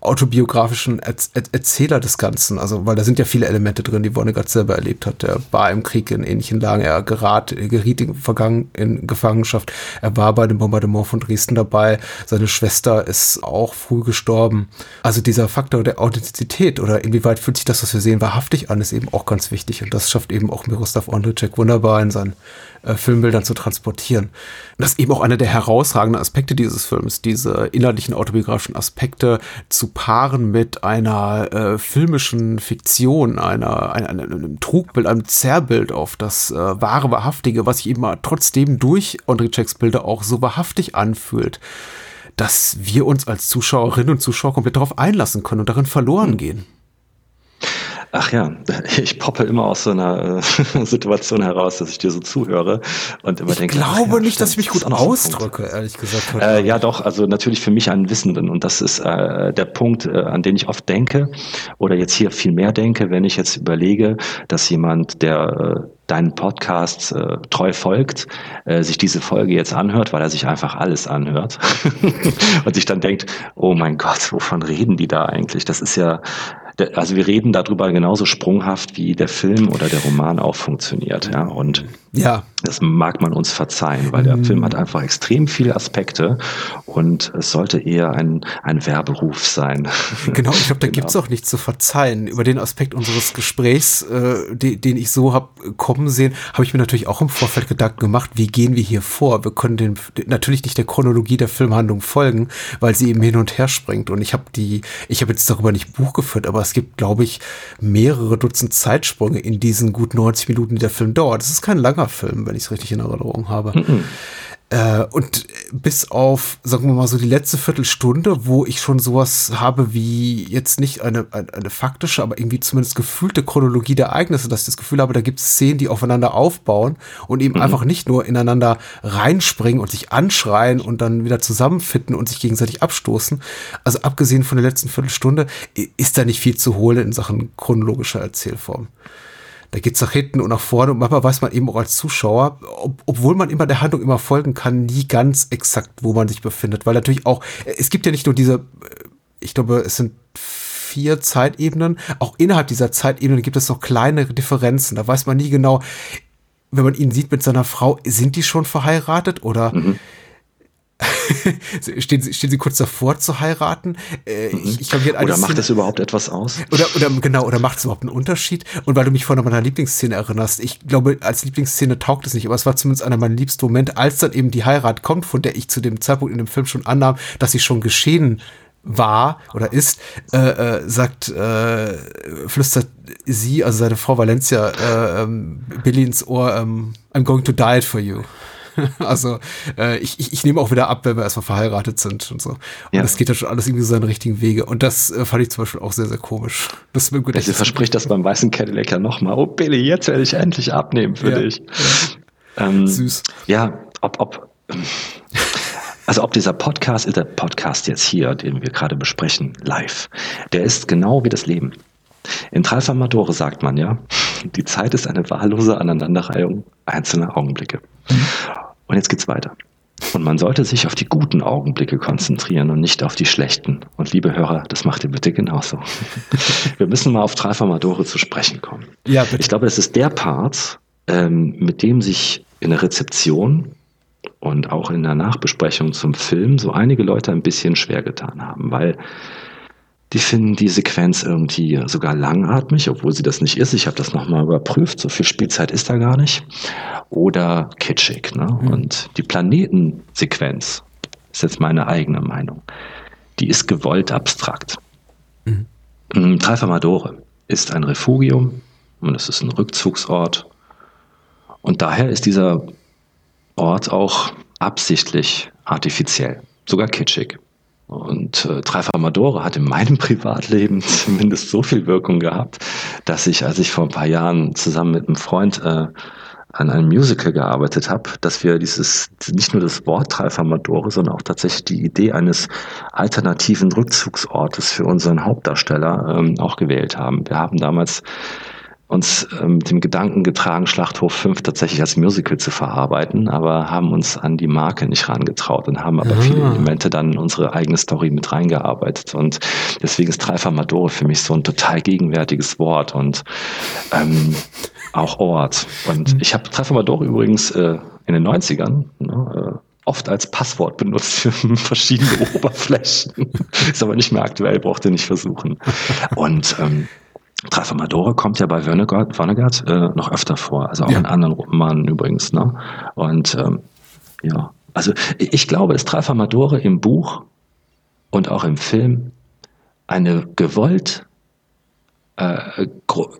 autobiografischen er er Erzähler des Ganzen. Also, weil da sind ja viele Elemente drin, die Vonnegut selber erlebt hat. Er war im Krieg in ähnlichen Lagen, er gerat, geriet in, Vergangen, in Gefangenschaft, er war bei dem Bombardement von Dresden dabei, seine Schwester ist auch früh gestorben. Also dieser Faktor der Authentizität oder inwieweit fühlt sich das, was wir sehen, wahrhaftig an, ist eben auch ganz wichtig. Und das schafft eben auch Miroslav Ondricek wunderbar in seinen äh, Filmbildern zu transportieren. Und das ist eben auch einer der herausragenden Aspekte dieses Films, diese inhaltlichen autobiografischen Aspekte zu paaren mit einer äh, filmischen Fiktion, einer, einer, einem Trugbild, einem Zerrbild auf das äh, wahre, wahrhaftige, was sich eben trotzdem durch Ondrzejczyks Bilder auch so wahrhaftig anfühlt dass wir uns als Zuschauerinnen und Zuschauer komplett darauf einlassen können und darin verloren hm. gehen. Ach ja, ich poppe immer aus so einer äh, Situation heraus, dass ich dir so zuhöre und immer ich denke. Ich glaube ja, nicht, dass ich mich gut ausdrücke, ehrlich gesagt. Äh, ja, doch, also natürlich für mich einen Wissenden und das ist äh, der Punkt, äh, an den ich oft denke oder jetzt hier viel mehr denke, wenn ich jetzt überlege, dass jemand, der äh, deinen Podcast äh, treu folgt, äh, sich diese Folge jetzt anhört, weil er sich einfach alles anhört und sich dann denkt, oh mein Gott, wovon reden die da eigentlich? Das ist ja also wir reden darüber genauso sprunghaft, wie der Film oder der Roman auch funktioniert. Ja? Und ja. Das mag man uns verzeihen, weil der mhm. Film hat einfach extrem viele Aspekte und es sollte eher ein, ein Werberuf sein. Genau, ich glaube, da genau. gibt's auch nichts zu verzeihen. Über den Aspekt unseres Gesprächs, äh, den, den ich so hab kommen sehen, habe ich mir natürlich auch im Vorfeld Gedanken gemacht, wie gehen wir hier vor? Wir können den, natürlich nicht der Chronologie der Filmhandlung folgen, weil sie eben hin und her springt. Und ich habe die, ich habe jetzt darüber nicht Buch geführt, aber es gibt, glaube ich, mehrere Dutzend Zeitsprünge in diesen gut 90 Minuten, die der Film dauert. Das ist kein langer Film, wenn ich es richtig in Erinnerung habe. Mhm. Äh, und bis auf, sagen wir mal so, die letzte Viertelstunde, wo ich schon sowas habe wie jetzt nicht eine, eine, eine faktische, aber irgendwie zumindest gefühlte Chronologie der Ereignisse, dass ich das Gefühl habe, da gibt es Szenen, die aufeinander aufbauen und eben mhm. einfach nicht nur ineinander reinspringen und sich anschreien und dann wieder zusammenfitten und sich gegenseitig abstoßen. Also abgesehen von der letzten Viertelstunde ist da nicht viel zu holen in Sachen chronologischer Erzählform da geht's nach hinten und nach vorne. Und manchmal weiß man eben auch als Zuschauer, ob, obwohl man immer der Handlung immer folgen kann, nie ganz exakt, wo man sich befindet, weil natürlich auch, es gibt ja nicht nur diese, ich glaube, es sind vier Zeitebenen, auch innerhalb dieser Zeitebenen gibt es noch kleine Differenzen, da weiß man nie genau, wenn man ihn sieht mit seiner Frau, sind die schon verheiratet oder mhm. Stehen, sie, stehen sie kurz davor zu heiraten? Äh, mhm. ich, ich glaub, oder macht das überhaupt etwas aus? Oder, oder genau, oder macht es überhaupt einen Unterschied? Und weil du mich vorhin an meiner Lieblingsszene erinnerst, ich glaube, als Lieblingsszene taugt es nicht, aber es war zumindest einer meiner liebsten Momente, als dann eben die Heirat kommt, von der ich zu dem Zeitpunkt in dem Film schon annahm, dass sie schon geschehen war oder ist, äh, äh, sagt, äh, flüstert sie, also seine Frau Valencia, äh, ähm, Billy ins Ohr, ähm, I'm going to die for you. also äh, ich, ich, ich nehme auch wieder ab, wenn wir erstmal verheiratet sind und so. Und ja. das geht ja schon alles irgendwie so seine richtigen Wege. Und das äh, fand ich zum Beispiel auch sehr, sehr komisch. Das mir gut. Ich verspricht das beim weißen Cadillac ja nochmal. Oh Billy, jetzt werde ich endlich abnehmen für ja. dich. Ja. Ähm, Süß. Ja, ob, ob also ob dieser Podcast, der Podcast jetzt hier, den wir gerade besprechen, live, der ist genau wie das Leben. In Tralfamadore sagt man ja, die Zeit ist eine wahllose Aneinanderreihung einzelner Augenblicke. Mhm. Und jetzt geht's weiter. Und man sollte sich auf die guten Augenblicke konzentrieren und nicht auf die schlechten. Und liebe Hörer, das macht ihr bitte genauso. Wir müssen mal auf Tralfamadore zu sprechen kommen. Ja, bitte. Ich glaube, es ist der Part, ähm, mit dem sich in der Rezeption und auch in der Nachbesprechung zum Film so einige Leute ein bisschen schwer getan haben, weil die finden die Sequenz irgendwie sogar langatmig, obwohl sie das nicht ist. Ich habe das nochmal überprüft, so viel Spielzeit ist da gar nicht. Oder kitschig. Ne? Mhm. Und die Planetensequenz ist jetzt meine eigene Meinung. Die ist gewollt abstrakt. Mhm. Mm, Tralfamadore ist ein Refugium und es ist ein Rückzugsort. Und daher ist dieser Ort auch absichtlich artifiziell, sogar kitschig. Und äh, Tralfamadore hat in meinem Privatleben zumindest so viel Wirkung gehabt, dass ich, als ich vor ein paar Jahren zusammen mit einem Freund äh, an einem Musical gearbeitet habe, dass wir dieses, nicht nur das Wort Tralfamadore, sondern auch tatsächlich die Idee eines alternativen Rückzugsortes für unseren Hauptdarsteller ähm, auch gewählt haben. Wir haben damals uns ähm, mit dem Gedanken getragen, Schlachthof 5 tatsächlich als Musical zu verarbeiten, aber haben uns an die Marke nicht rangetraut und haben aber ah. viele Elemente dann in unsere eigene Story mit reingearbeitet. Und deswegen ist Tralfamadore für mich so ein total gegenwärtiges Wort und ähm, auch Ort. Und ich habe Tralfamadore übrigens äh, in den 90ern ne, äh, oft als Passwort benutzt für verschiedene Oberflächen. Ist aber nicht mehr aktuell, braucht ihr nicht versuchen. Und ähm, Tralfamadore kommt ja bei Vonnegut, Vonnegut äh, noch öfter vor, also auch ja. in anderen Romanen übrigens. Ne? Und ähm, ja, also ich glaube, dass Tralfamadore im Buch und auch im Film eine gewollt äh,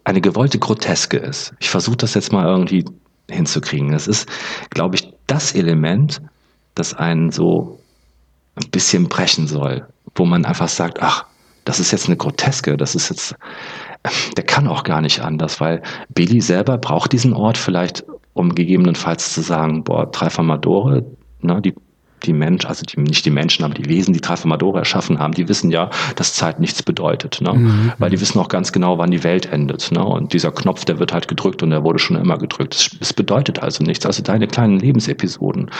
eine gewollte Groteske ist. Ich versuche das jetzt mal irgendwie hinzukriegen. Das ist, glaube ich, das Element, das einen so ein bisschen brechen soll, wo man einfach sagt, ach, das ist jetzt eine Groteske, das ist jetzt, der kann auch gar nicht anders, weil Billy selber braucht diesen Ort vielleicht, um gegebenenfalls zu sagen, boah, Tralfamadore, ne, die die Menschen, also die, nicht die Menschen, aber die Wesen, die Tralfamadore erschaffen haben, die wissen ja, dass Zeit nichts bedeutet. Ne? Mhm. Weil die wissen auch ganz genau, wann die Welt endet. Ne? Und dieser Knopf, der wird halt gedrückt und der wurde schon immer gedrückt. Es, es bedeutet also nichts. Also deine kleinen Lebensepisoden,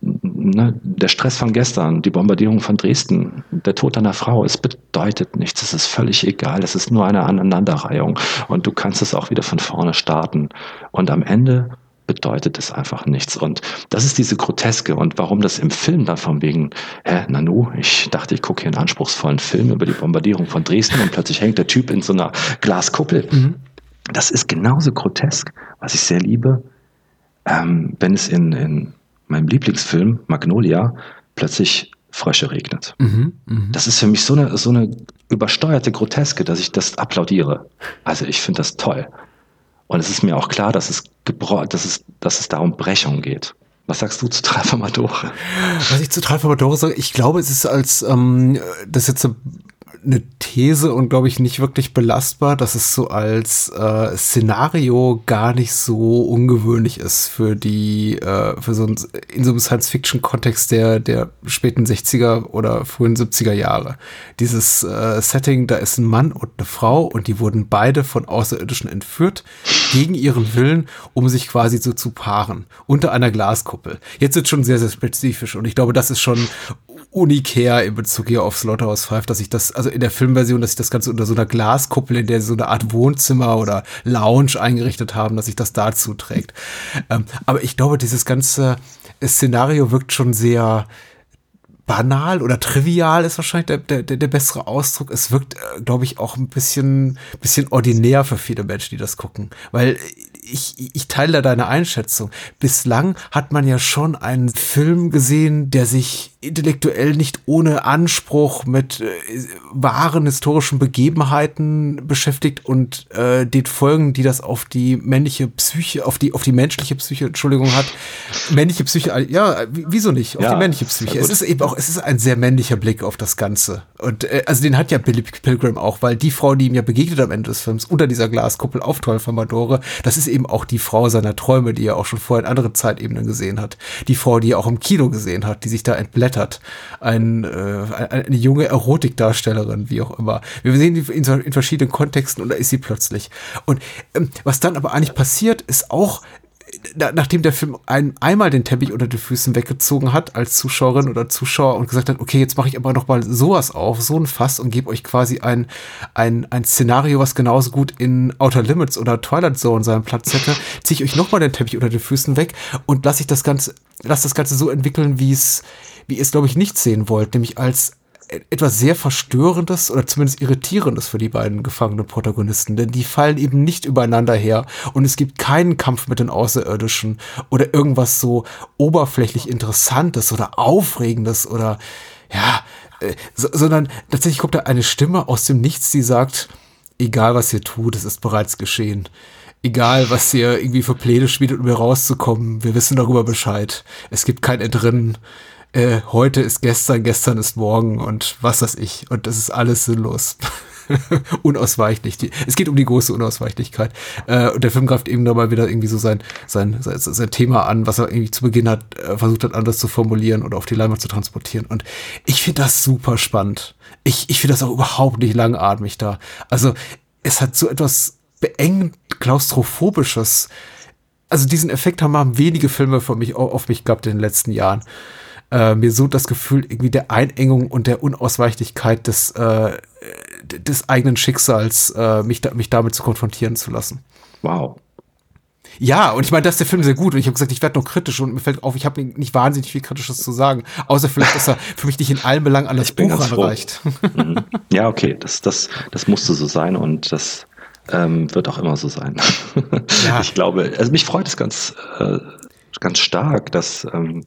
ne? der Stress von gestern, die Bombardierung von Dresden, der Tod deiner Frau, es bedeutet nichts. Es ist völlig egal. Es ist nur eine Aneinanderreihung. Und du kannst es auch wieder von vorne starten. Und am Ende bedeutet es einfach nichts. Und das ist diese Groteske. Und warum das im Film dann von wegen, hä, Nanu, ich dachte, ich gucke hier einen anspruchsvollen Film über die Bombardierung von Dresden und plötzlich hängt der Typ in so einer Glaskuppel. Mhm. Das ist genauso grotesk, was ich sehr liebe, ähm, wenn es in, in meinem Lieblingsfilm Magnolia plötzlich Frösche regnet. Mhm, mh. Das ist für mich so eine, so eine übersteuerte Groteske, dass ich das applaudiere. Also ich finde das toll. Und es ist mir auch klar, dass es, dass es, dass es da um Brechung geht. Was sagst du zu Tralfamadore? Was ich zu Tralfamadore sage, ich glaube, es ist als, ähm, das jetzt eine These und glaube ich nicht wirklich belastbar, dass es so als äh, Szenario gar nicht so ungewöhnlich ist für die, äh, für so ein, in so einem Science-Fiction-Kontext der, der späten 60er oder frühen 70er Jahre. Dieses äh, Setting, da ist ein Mann und eine Frau und die wurden beide von Außerirdischen entführt, gegen ihren Willen, um sich quasi so zu paaren, unter einer Glaskuppel. Jetzt ist schon sehr, sehr spezifisch und ich glaube, das ist schon unikär in Bezug hier auf Slaughterhouse 5, dass ich das, also in der Filmversion, dass ich das Ganze unter so einer Glaskuppel, in der so eine Art Wohnzimmer oder Lounge eingerichtet haben, dass sich das dazu trägt. Ähm, aber ich glaube, dieses ganze Szenario wirkt schon sehr, banal oder trivial ist wahrscheinlich der, der, der bessere Ausdruck. Es wirkt, äh, glaube ich, auch ein bisschen, bisschen ordinär für viele Menschen, die das gucken. Weil ich, ich teile da deine Einschätzung. Bislang hat man ja schon einen Film gesehen, der sich intellektuell nicht ohne Anspruch mit äh, wahren historischen Begebenheiten beschäftigt und äh, den Folgen, die das auf die männliche Psyche, auf die auf die menschliche Psyche, Entschuldigung hat, männliche Psyche, ja, wieso nicht, auf ja, die männliche Psyche. Es ist eben auch, es ist ein sehr männlicher Blick auf das Ganze und äh, also den hat ja Billy Pilgrim auch, weil die Frau, die ihm ja begegnet am Ende des Films unter dieser Glaskuppel auf Teufel das ist eben auch die Frau seiner Träume, die er auch schon vorher in anderen Zeitebenen gesehen hat, die Frau, die er auch im Kino gesehen hat, die sich da entblättert. Ein, äh, eine junge Erotikdarstellerin, wie auch immer. Wir sehen die in, in verschiedenen Kontexten und da ist sie plötzlich. Und ähm, was dann aber eigentlich passiert, ist auch nachdem der Film ein, einmal den Teppich unter den Füßen weggezogen hat, als Zuschauerin oder Zuschauer und gesagt hat, okay, jetzt mache ich aber noch mal sowas auf, so ein Fass und gebe euch quasi ein, ein, ein Szenario, was genauso gut in Outer Limits oder Twilight Zone seinen Platz hätte, ziehe ich euch noch mal den Teppich unter den Füßen weg und lasse ich das Ganze, lasse das Ganze so entwickeln, wie es, wie ihr es, glaube ich, nicht sehen wollt, nämlich als etwas sehr Verstörendes oder zumindest Irritierendes für die beiden gefangenen Protagonisten, denn die fallen eben nicht übereinander her und es gibt keinen Kampf mit den Außerirdischen oder irgendwas so oberflächlich Interessantes oder Aufregendes oder ja, äh, so, sondern tatsächlich kommt da eine Stimme aus dem Nichts, die sagt, egal was ihr tut, es ist bereits geschehen. Egal, was ihr irgendwie für Pläne schmiedet, um hier rauszukommen, wir wissen darüber Bescheid. Es gibt kein Entrinnen äh, heute ist gestern, gestern ist morgen und was weiß ich. Und das ist alles sinnlos. Unausweichlich. Die, es geht um die große Unausweichlichkeit. Äh, und der Film greift eben nochmal wieder irgendwie so sein, sein, sein, sein Thema an, was er irgendwie zu Beginn hat, äh, versucht hat, anders zu formulieren oder auf die Leinwand zu transportieren. Und ich finde das super spannend. Ich, ich finde das auch überhaupt nicht langatmig da. Also, es hat so etwas beengend klaustrophobisches. Also diesen Effekt haben wenige Filme von mich, auf mich gehabt in den letzten Jahren äh, mir so das Gefühl irgendwie der Einengung und der Unausweichlichkeit des, äh, des eigenen Schicksals, äh, mich, da, mich damit zu konfrontieren zu lassen. Wow. Ja, und ich meine, das ist der Film sehr gut. Und ich habe gesagt, ich werde noch kritisch und mir fällt auf, ich habe nicht wahnsinnig viel Kritisches zu sagen. Außer vielleicht, dass er für mich nicht in allen Belangen an das Buch ranreicht. Mhm. ja, okay, das, das, das musste so sein und das ähm, wird auch immer so sein. Ja. Ich glaube, also mich freut es ganz, äh, ganz stark, dass ähm,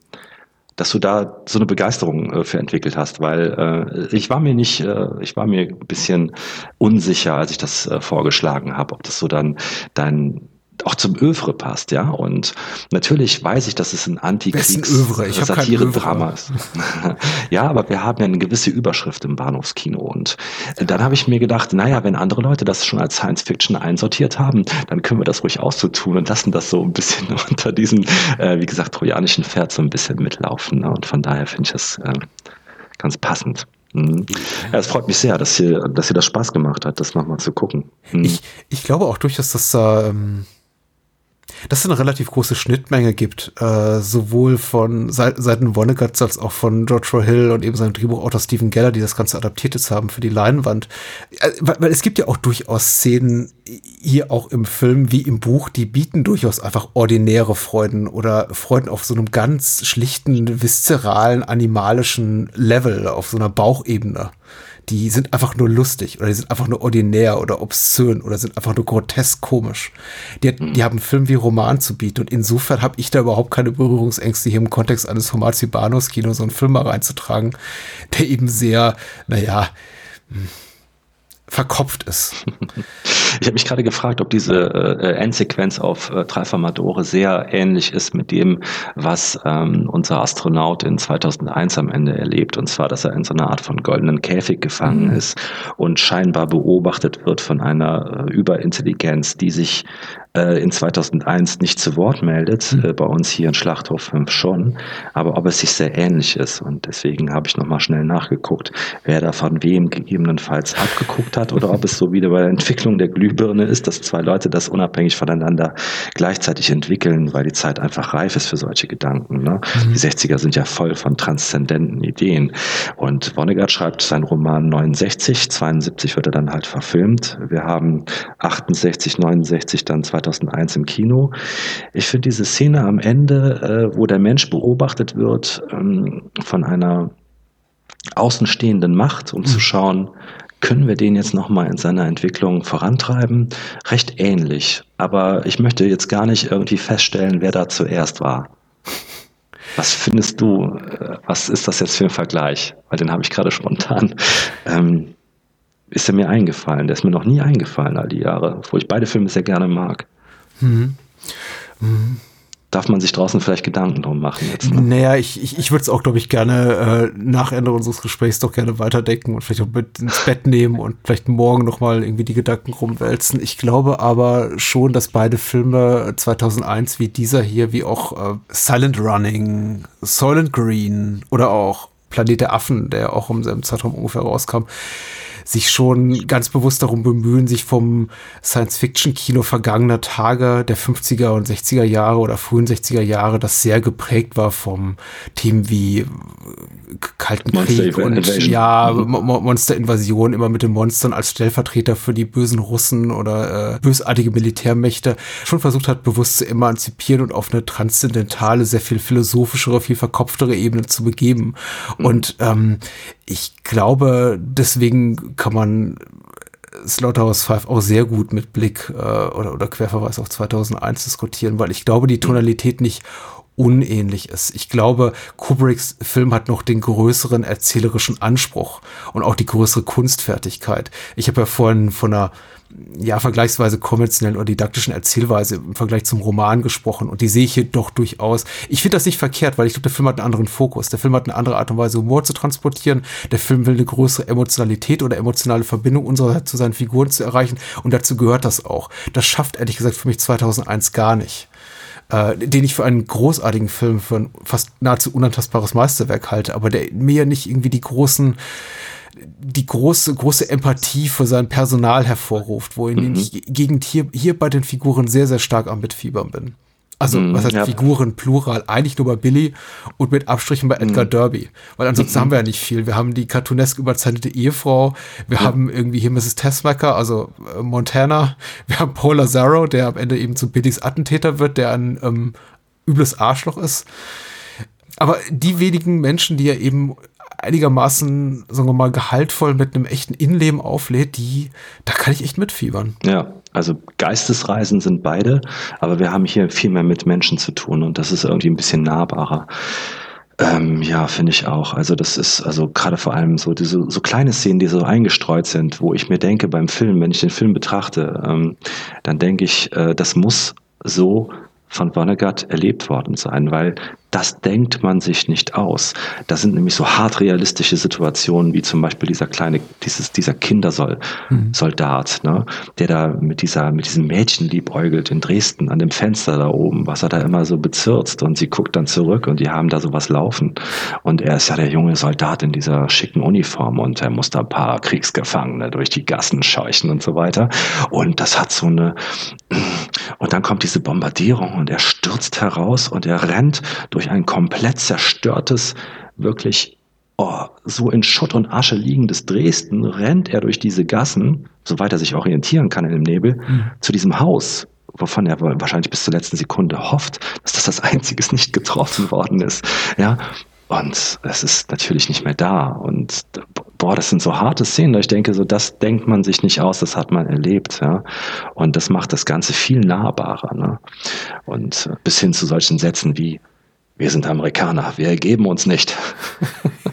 dass du da so eine Begeisterung äh, für entwickelt hast, weil äh, ich war mir nicht, äh, ich war mir ein bisschen unsicher, als ich das äh, vorgeschlagen habe, ob das so dann dein auch zum Övre passt, ja. Und natürlich weiß ich, dass es ein Antikriegs-Satire-Drama ist. ja, aber wir haben ja eine gewisse Überschrift im Bahnhofskino. Und dann habe ich mir gedacht, naja, wenn andere Leute das schon als Science Fiction einsortiert haben, dann können wir das ruhig auch so tun und lassen das so ein bisschen unter diesem, äh, wie gesagt, trojanischen Pferd so ein bisschen mitlaufen. Ne? Und von daher finde ich das äh, ganz passend. Mhm. Ja, es freut mich sehr, dass ihr, dass ihr das Spaß gemacht hat, das nochmal zu gucken. Mhm. Ich, ich glaube auch durchaus, dass da ähm, dass es eine relativ große Schnittmenge gibt, äh, sowohl von Seiten Vonnegut als auch von George Hill und eben seinem Drehbuchautor Stephen Geller, die das Ganze adaptiert jetzt haben für die Leinwand. Äh, weil, weil es gibt ja auch durchaus Szenen hier auch im Film wie im Buch, die bieten durchaus einfach ordinäre Freuden oder Freuden auf so einem ganz schlichten, viszeralen, animalischen Level, auf so einer Bauchebene die sind einfach nur lustig oder die sind einfach nur ordinär oder obszön oder sind einfach nur grotesk komisch. Die, mhm. die haben Film wie Roman zu bieten und insofern habe ich da überhaupt keine Berührungsängste, hier im Kontext eines Formats wie Bahnhofskino so einen Film mal reinzutragen, der eben sehr, naja, hm, verkopft ist. Ich habe mich gerade gefragt, ob diese äh, Endsequenz auf äh, Tralfamadore sehr ähnlich ist mit dem, was ähm, unser Astronaut in 2001 am Ende erlebt. Und zwar, dass er in so einer Art von goldenen Käfig gefangen mhm. ist und scheinbar beobachtet wird von einer äh, Überintelligenz, die sich äh, in 2001 nicht zu Wort meldet, mhm. äh, bei uns hier in Schlachthof 5 schon, aber ob es sich sehr ähnlich ist. Und deswegen habe ich nochmal schnell nachgeguckt, wer da von wem gegebenenfalls abgeguckt hat oder ob es so wieder bei der Entwicklung der Glühbirne ist, dass zwei Leute das unabhängig voneinander gleichzeitig entwickeln, weil die Zeit einfach reif ist für solche Gedanken. Ne? Mhm. Die 60er sind ja voll von transzendenten Ideen. Und Vonnegut schreibt seinen Roman 69, 72 wird er dann halt verfilmt. Wir haben 68, 69 dann 2000 2001 im Kino. Ich finde diese Szene am Ende, äh, wo der Mensch beobachtet wird ähm, von einer außenstehenden Macht, um mhm. zu schauen, können wir den jetzt nochmal in seiner Entwicklung vorantreiben? Recht ähnlich. Aber ich möchte jetzt gar nicht irgendwie feststellen, wer da zuerst war. Was findest du, äh, was ist das jetzt für ein Vergleich? Weil den habe ich gerade spontan ähm, ist er mir eingefallen. Der ist mir noch nie eingefallen all die Jahre, obwohl ich beide Filme sehr gerne mag. Mhm. Mhm. Darf man sich draußen vielleicht Gedanken drum machen jetzt? Ne? Naja, ich, ich, ich würde es auch, glaube ich, gerne äh, nach Ende unseres Gesprächs doch gerne weiterdenken und vielleicht auch mit ins Bett nehmen und vielleicht morgen nochmal irgendwie die Gedanken rumwälzen. Ich glaube aber schon, dass beide Filme 2001 wie dieser hier, wie auch äh, Silent Running, Soylent Green oder auch Planet der Affen, der auch um selben Zeitraum ungefähr rauskam, sich schon ganz bewusst darum bemühen, sich vom Science-Fiction-Kino vergangener Tage der 50er und 60er Jahre oder frühen 60er Jahre, das sehr geprägt war vom Themen wie Kalten Monster Krieg und Invasion. ja, mhm. Monster-Invasion, immer mit den Monstern als Stellvertreter für die bösen Russen oder äh, bösartige Militärmächte, schon versucht hat, bewusst zu emanzipieren und auf eine transzendentale, sehr viel philosophischere, viel verkopftere Ebene zu begeben. Mhm. Und ähm, ich glaube, deswegen kann man Slaughterhouse 5 auch sehr gut mit Blick äh, oder, oder Querverweis auf 2001 diskutieren, weil ich glaube, die Tonalität nicht unähnlich ist. Ich glaube, Kubricks Film hat noch den größeren erzählerischen Anspruch und auch die größere Kunstfertigkeit. Ich habe ja vorhin von einer ja, vergleichsweise konventionellen oder didaktischen Erzählweise im Vergleich zum Roman gesprochen. Und die sehe ich hier doch durchaus. Ich finde das nicht verkehrt, weil ich glaube, der Film hat einen anderen Fokus. Der Film hat eine andere Art und Weise, Humor zu transportieren. Der Film will eine größere Emotionalität oder emotionale Verbindung unserer zu seinen Figuren zu erreichen. Und dazu gehört das auch. Das schafft ehrlich gesagt für mich 2001 gar nicht. Äh, den ich für einen großartigen Film, für ein fast nahezu unantastbares Meisterwerk halte, aber der mir nicht irgendwie die großen die große, große Empathie für sein Personal hervorruft, wo mhm. ich gegen hier, hier bei den Figuren sehr, sehr stark am Mitfiebern bin. Also, mm, was heißt ja. Figuren plural? Eigentlich nur bei Billy und mit Abstrichen bei Edgar mm. Derby. Weil ansonsten mm haben wir ja nicht viel. Wir haben die cartoonesk überzeichnete Ehefrau. Wir ja. haben irgendwie hier Mrs. Tessmaker, also äh, Montana. Wir haben Paul Lazaro, der am Ende eben zu Billys Attentäter wird, der ein ähm, übles Arschloch ist. Aber die wenigen Menschen, die ja eben einigermaßen, sagen wir mal, gehaltvoll mit einem echten Innenleben auflädt, die, da kann ich echt mitfiebern. Ja, also Geistesreisen sind beide, aber wir haben hier viel mehr mit Menschen zu tun und das ist irgendwie ein bisschen nahbarer. Ähm, ja, finde ich auch. Also das ist, also gerade vor allem so diese so kleine Szenen, die so eingestreut sind, wo ich mir denke beim Film, wenn ich den Film betrachte, ähm, dann denke ich, äh, das muss so von Vonnegut erlebt worden sein, weil das denkt man sich nicht aus. Das sind nämlich so hart realistische Situationen, wie zum Beispiel dieser kleine, dieses, dieser Kindersoldat, mhm. ne, der da mit dieser, mit diesem Mädchen liebäugelt in Dresden an dem Fenster da oben, was er da immer so bezirzt und sie guckt dann zurück und die haben da sowas laufen. Und er ist ja der junge Soldat in dieser schicken Uniform und er muss da ein paar Kriegsgefangene durch die Gassen scheuchen und so weiter. Und das hat so eine, und dann kommt diese Bombardierung und er stürzt heraus und er rennt durch durch ein komplett zerstörtes, wirklich oh, so in Schutt und Asche liegendes Dresden, rennt er durch diese Gassen, soweit er sich orientieren kann in dem Nebel, mhm. zu diesem Haus, wovon er wahrscheinlich bis zur letzten Sekunde hofft, dass das das einzige nicht getroffen worden ist. Ja, und es ist natürlich nicht mehr da. Und boah, das sind so harte Szenen. Ich denke, so das denkt man sich nicht aus, das hat man erlebt. Ja? Und das macht das Ganze viel nahbarer. Ne? Und bis hin zu solchen Sätzen wie wir sind Amerikaner, wir ergeben uns nicht.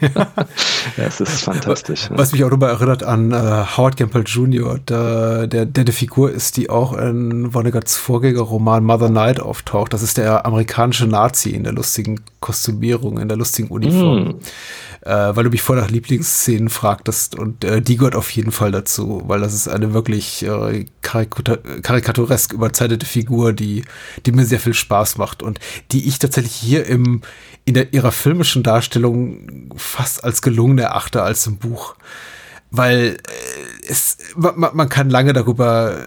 ja, es ist fantastisch. Was mich auch immer erinnert an äh, Howard Campbell Jr., der, der, der eine Figur ist, die auch in Vonnegut's Vorgängerroman Mother Night auftaucht. Das ist der amerikanische Nazi in der lustigen Kostümierung, in der lustigen Uniform. Mm äh, weil du mich vorher nach Lieblingsszenen fragtest und äh, die gehört auf jeden Fall dazu, weil das ist eine wirklich äh, karikaturesk überzeichnete Figur, die, die mir sehr viel Spaß macht und die ich tatsächlich hier im, in der, ihrer filmischen Darstellung fast als gelungen erachte als im Buch. Weil äh, es, man, man kann lange darüber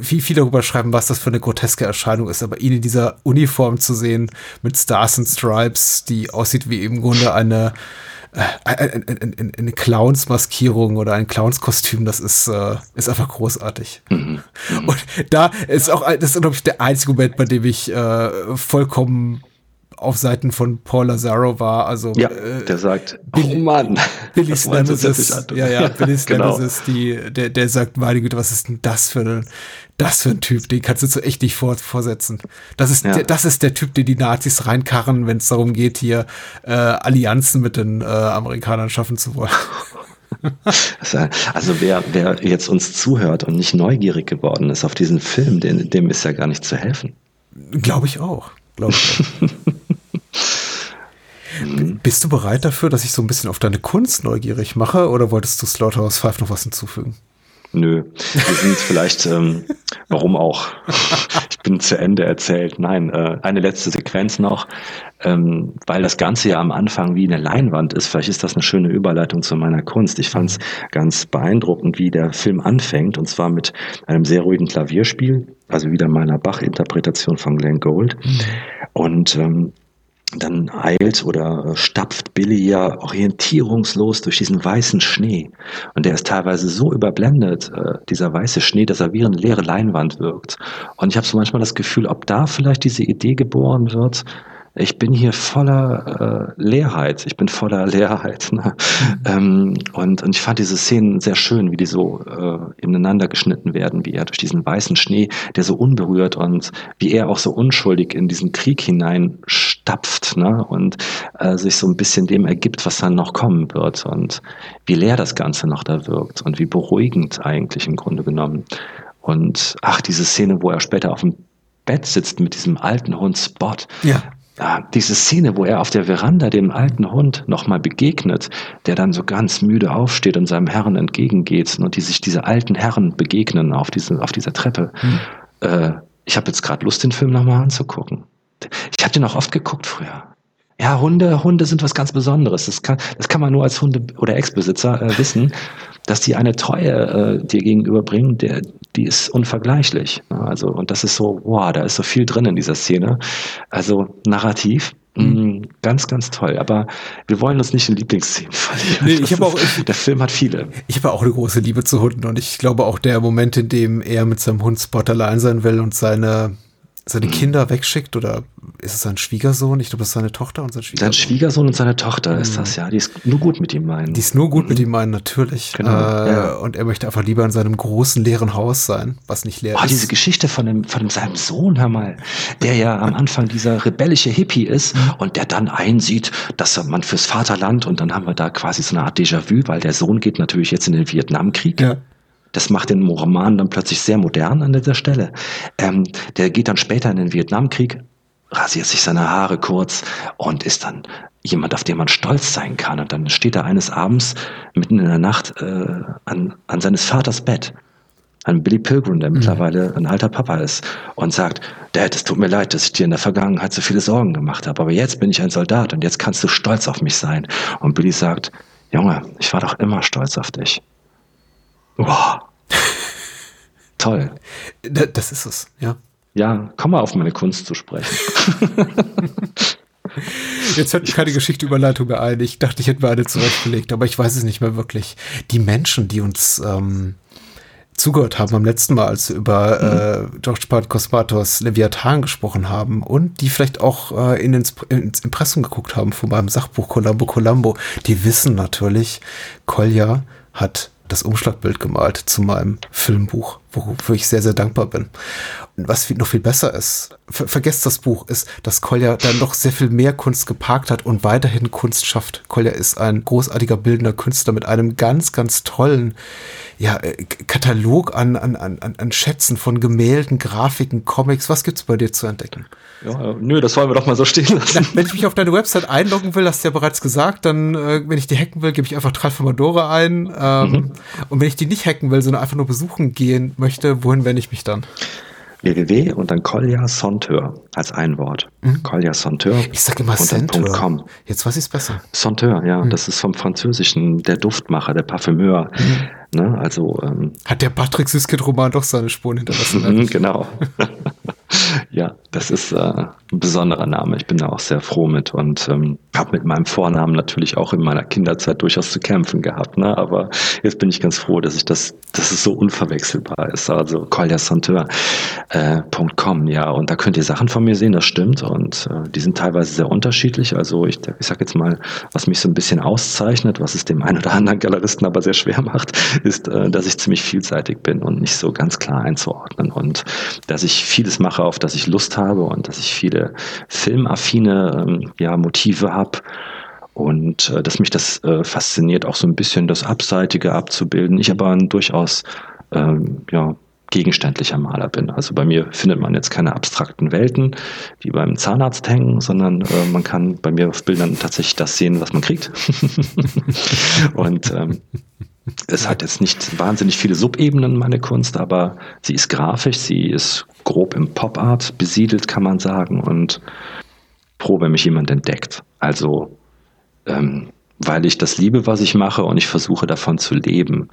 viel, viel darüber schreiben, was das für eine groteske Erscheinung ist, aber ihn in dieser Uniform zu sehen mit Stars and Stripes, die aussieht wie im Grunde eine eine, eine, eine Clowns-Maskierung oder ein Clowns-Kostüm, das ist, äh, ist einfach großartig. Mhm. Und da ist auch, das ist, glaube ich, der einzige Moment, bei dem ich äh, vollkommen auf Seiten von Paul Lazaro war. Also ja, äh, der sagt, Billy, oh Mann, Billy's Nemesis, ja, ja, Billy's genau. Nemesis, die, der, der sagt, meine Güte, was ist denn das für ein, das für ein Typ, den kannst du so echt nicht vor, vorsetzen. Das ist, ja. der, das ist der Typ, den die Nazis reinkarren, wenn es darum geht, hier äh, Allianzen mit den äh, Amerikanern schaffen zu wollen. Also wer, wer jetzt uns zuhört und nicht neugierig geworden ist auf diesen Film, dem, dem ist ja gar nicht zu helfen. Glaube ich auch. Glaube ich. Bist du bereit dafür, dass ich so ein bisschen auf deine Kunst neugierig mache oder wolltest du Slaughterhouse 5 noch was hinzufügen? Nö, wir sind vielleicht, ähm, warum auch? Ich bin zu Ende erzählt. Nein, äh, eine letzte Sequenz noch. ähm, weil das Ganze ja am Anfang wie eine Leinwand ist. Vielleicht ist das eine schöne Überleitung zu meiner Kunst. Ich fand es ganz beeindruckend, wie der Film anfängt, und zwar mit einem sehr ruhigen Klavierspiel, also wieder meiner Bach-Interpretation von Glenn Gould. Mhm. Und ähm, dann eilt oder äh, stapft Billy ja orientierungslos durch diesen weißen Schnee. Und der ist teilweise so überblendet, äh, dieser weiße Schnee, dass er wie eine leere Leinwand wirkt. Und ich habe so manchmal das Gefühl, ob da vielleicht diese Idee geboren wird, ich bin hier voller äh, Leerheit, ich bin voller Leerheit. Ne? Mhm. Ähm, und, und ich fand diese Szenen sehr schön, wie die so äh, ineinander geschnitten werden, wie er durch diesen weißen Schnee, der so unberührt und wie er auch so unschuldig in diesen Krieg hinein stapft ne? und äh, sich so ein bisschen dem ergibt, was dann noch kommen wird und wie leer das Ganze noch da wirkt und wie beruhigend eigentlich im Grunde genommen. Und ach, diese Szene, wo er später auf dem Bett sitzt mit diesem alten Hund Spot. Ja, diese Szene, wo er auf der Veranda dem alten Hund nochmal begegnet, der dann so ganz müde aufsteht und seinem Herrn entgegengeht und die sich diese alten Herren begegnen auf, diesen, auf dieser Treppe. Hm. Äh, ich habe jetzt gerade Lust, den Film nochmal anzugucken. Ich habe den auch oft geguckt früher. Ja, Hunde, Hunde sind was ganz Besonderes. Das kann, das kann man nur als Hunde- oder Ex-Besitzer äh, wissen dass die eine Treue äh, dir gegenüberbringen, der, die ist unvergleichlich. Also, und das ist so, wow, da ist so viel drin in dieser Szene. Also narrativ, Mhm. Ganz, ganz toll. Aber wir wollen uns nicht in Lieblingsszenen verlieren. Nee, ich habe auch, ich, der Film hat viele. Ich habe auch eine große Liebe zu Hunden und ich glaube auch der Moment, in dem er mit seinem Hund Spot allein sein will und seine seine mhm. Kinder wegschickt oder ist es sein Schwiegersohn? Ich glaube, das ist seine Tochter und sein Schwiegersohn. Sein Schwiegersohn und seine Tochter ist das, ja. Die ist nur gut mit ihm meinen. Die ist nur gut mhm. mit ihm meinen, natürlich. Genau, äh, ja. Und er möchte einfach lieber in seinem großen leeren Haus sein, was nicht leer oh, ist. diese Geschichte von, dem, von seinem Sohn, hör mal, der ja am Anfang dieser rebellische Hippie ist mhm. und der dann einsieht, dass man fürs Vaterland und dann haben wir da quasi so eine Art Déjà-vu, weil der Sohn geht natürlich jetzt in den Vietnamkrieg. Ja. Das macht den Roman dann plötzlich sehr modern an dieser Stelle. Ähm, der geht dann später in den Vietnamkrieg, rasiert sich seine Haare kurz und ist dann jemand, auf den man stolz sein kann. Und dann steht er eines Abends mitten in der Nacht äh, an, an seines Vaters Bett an Billy Pilgrim, der mhm. mittlerweile ein alter Papa ist, und sagt, Dad, es tut mir leid, dass ich dir in der Vergangenheit so viele Sorgen gemacht habe, aber jetzt bin ich ein Soldat und jetzt kannst du stolz auf mich sein. Und Billy sagt, Junge, ich war doch immer stolz auf dich. Boah. Toll. Das ist es, ja. Ja, komm mal auf meine Kunst zu sprechen. Jetzt hört mir keine Geschichteüberleitung mehr ein. Ich dachte, ich hätte mir eine zurechtgelegt, aber ich weiß es nicht mehr wirklich. Die Menschen, die uns ähm, zugehört haben beim letzten Mal, als wir über mhm. äh, George Part Cosmatos Leviathan gesprochen haben und die vielleicht auch äh, in ins, ins Impressum geguckt haben von meinem Sachbuch Columbo Columbo, die wissen natürlich, Kolja hat das Umschlagbild gemalt zu meinem Filmbuch, wofür ich sehr, sehr dankbar bin. Und was noch viel besser ist, ver vergesst das Buch, ist, dass Kolja dann noch sehr viel mehr Kunst geparkt hat und weiterhin Kunst schafft. Kolja ist ein großartiger bildender Künstler mit einem ganz, ganz tollen ja, äh, Katalog an, an, an, an Schätzen von Gemälden, Grafiken, Comics. Was gibt's bei dir zu entdecken? Ja, nö, das wollen wir doch mal so stehen lassen. Ja, wenn ich mich auf deine Website einloggen will, hast du ja bereits gesagt, dann, äh, wenn ich die hacken will, gebe ich einfach Tralfamadore ein. Ähm, mhm. Und wenn ich die nicht hacken will, sondern einfach nur besuchen gehen möchte, wohin wende ich mich dann? www und dann Collier Sonteur als ein Wort. Mhm. Collier Sonteur. Ich sag immer Sonteur. Jetzt weiß ich es besser. Sonteur, ja. Mhm. Das ist vom Französischen der Duftmacher, der Parfümeur. Mhm. Ne? Also, ähm, Hat der Patrick Süskind-Roman doch seine Spuren hinterlassen? Genau. ja, das ist äh, besonderer Name. Ich bin da auch sehr froh mit und ähm, habe mit meinem Vornamen natürlich auch in meiner Kinderzeit durchaus zu kämpfen gehabt. Ne? Aber jetzt bin ich ganz froh, dass ich das, dass es so unverwechselbar ist. Also colliasanteur.com, äh, ja, und da könnt ihr Sachen von mir sehen, das stimmt. Und äh, die sind teilweise sehr unterschiedlich. Also ich, ich sag jetzt mal, was mich so ein bisschen auszeichnet, was es dem einen oder anderen Galeristen aber sehr schwer macht, ist, äh, dass ich ziemlich vielseitig bin und nicht so ganz klar einzuordnen. Und dass ich vieles mache, auf das ich Lust habe und dass ich viele filmaffine ähm, ja, Motive habe und äh, dass mich das äh, fasziniert, auch so ein bisschen das Abseitige abzubilden. Ich aber ein durchaus ähm, ja, gegenständlicher Maler bin. Also bei mir findet man jetzt keine abstrakten Welten, die beim Zahnarzt hängen, sondern äh, man kann bei mir auf Bildern tatsächlich das sehen, was man kriegt. und ähm, es hat jetzt nicht wahnsinnig viele Subebenen, meine Kunst, aber sie ist grafisch, sie ist grob im Pop-Art besiedelt, kann man sagen. Und froh, wenn mich jemand entdeckt. Also, ähm, weil ich das liebe, was ich mache und ich versuche davon zu leben.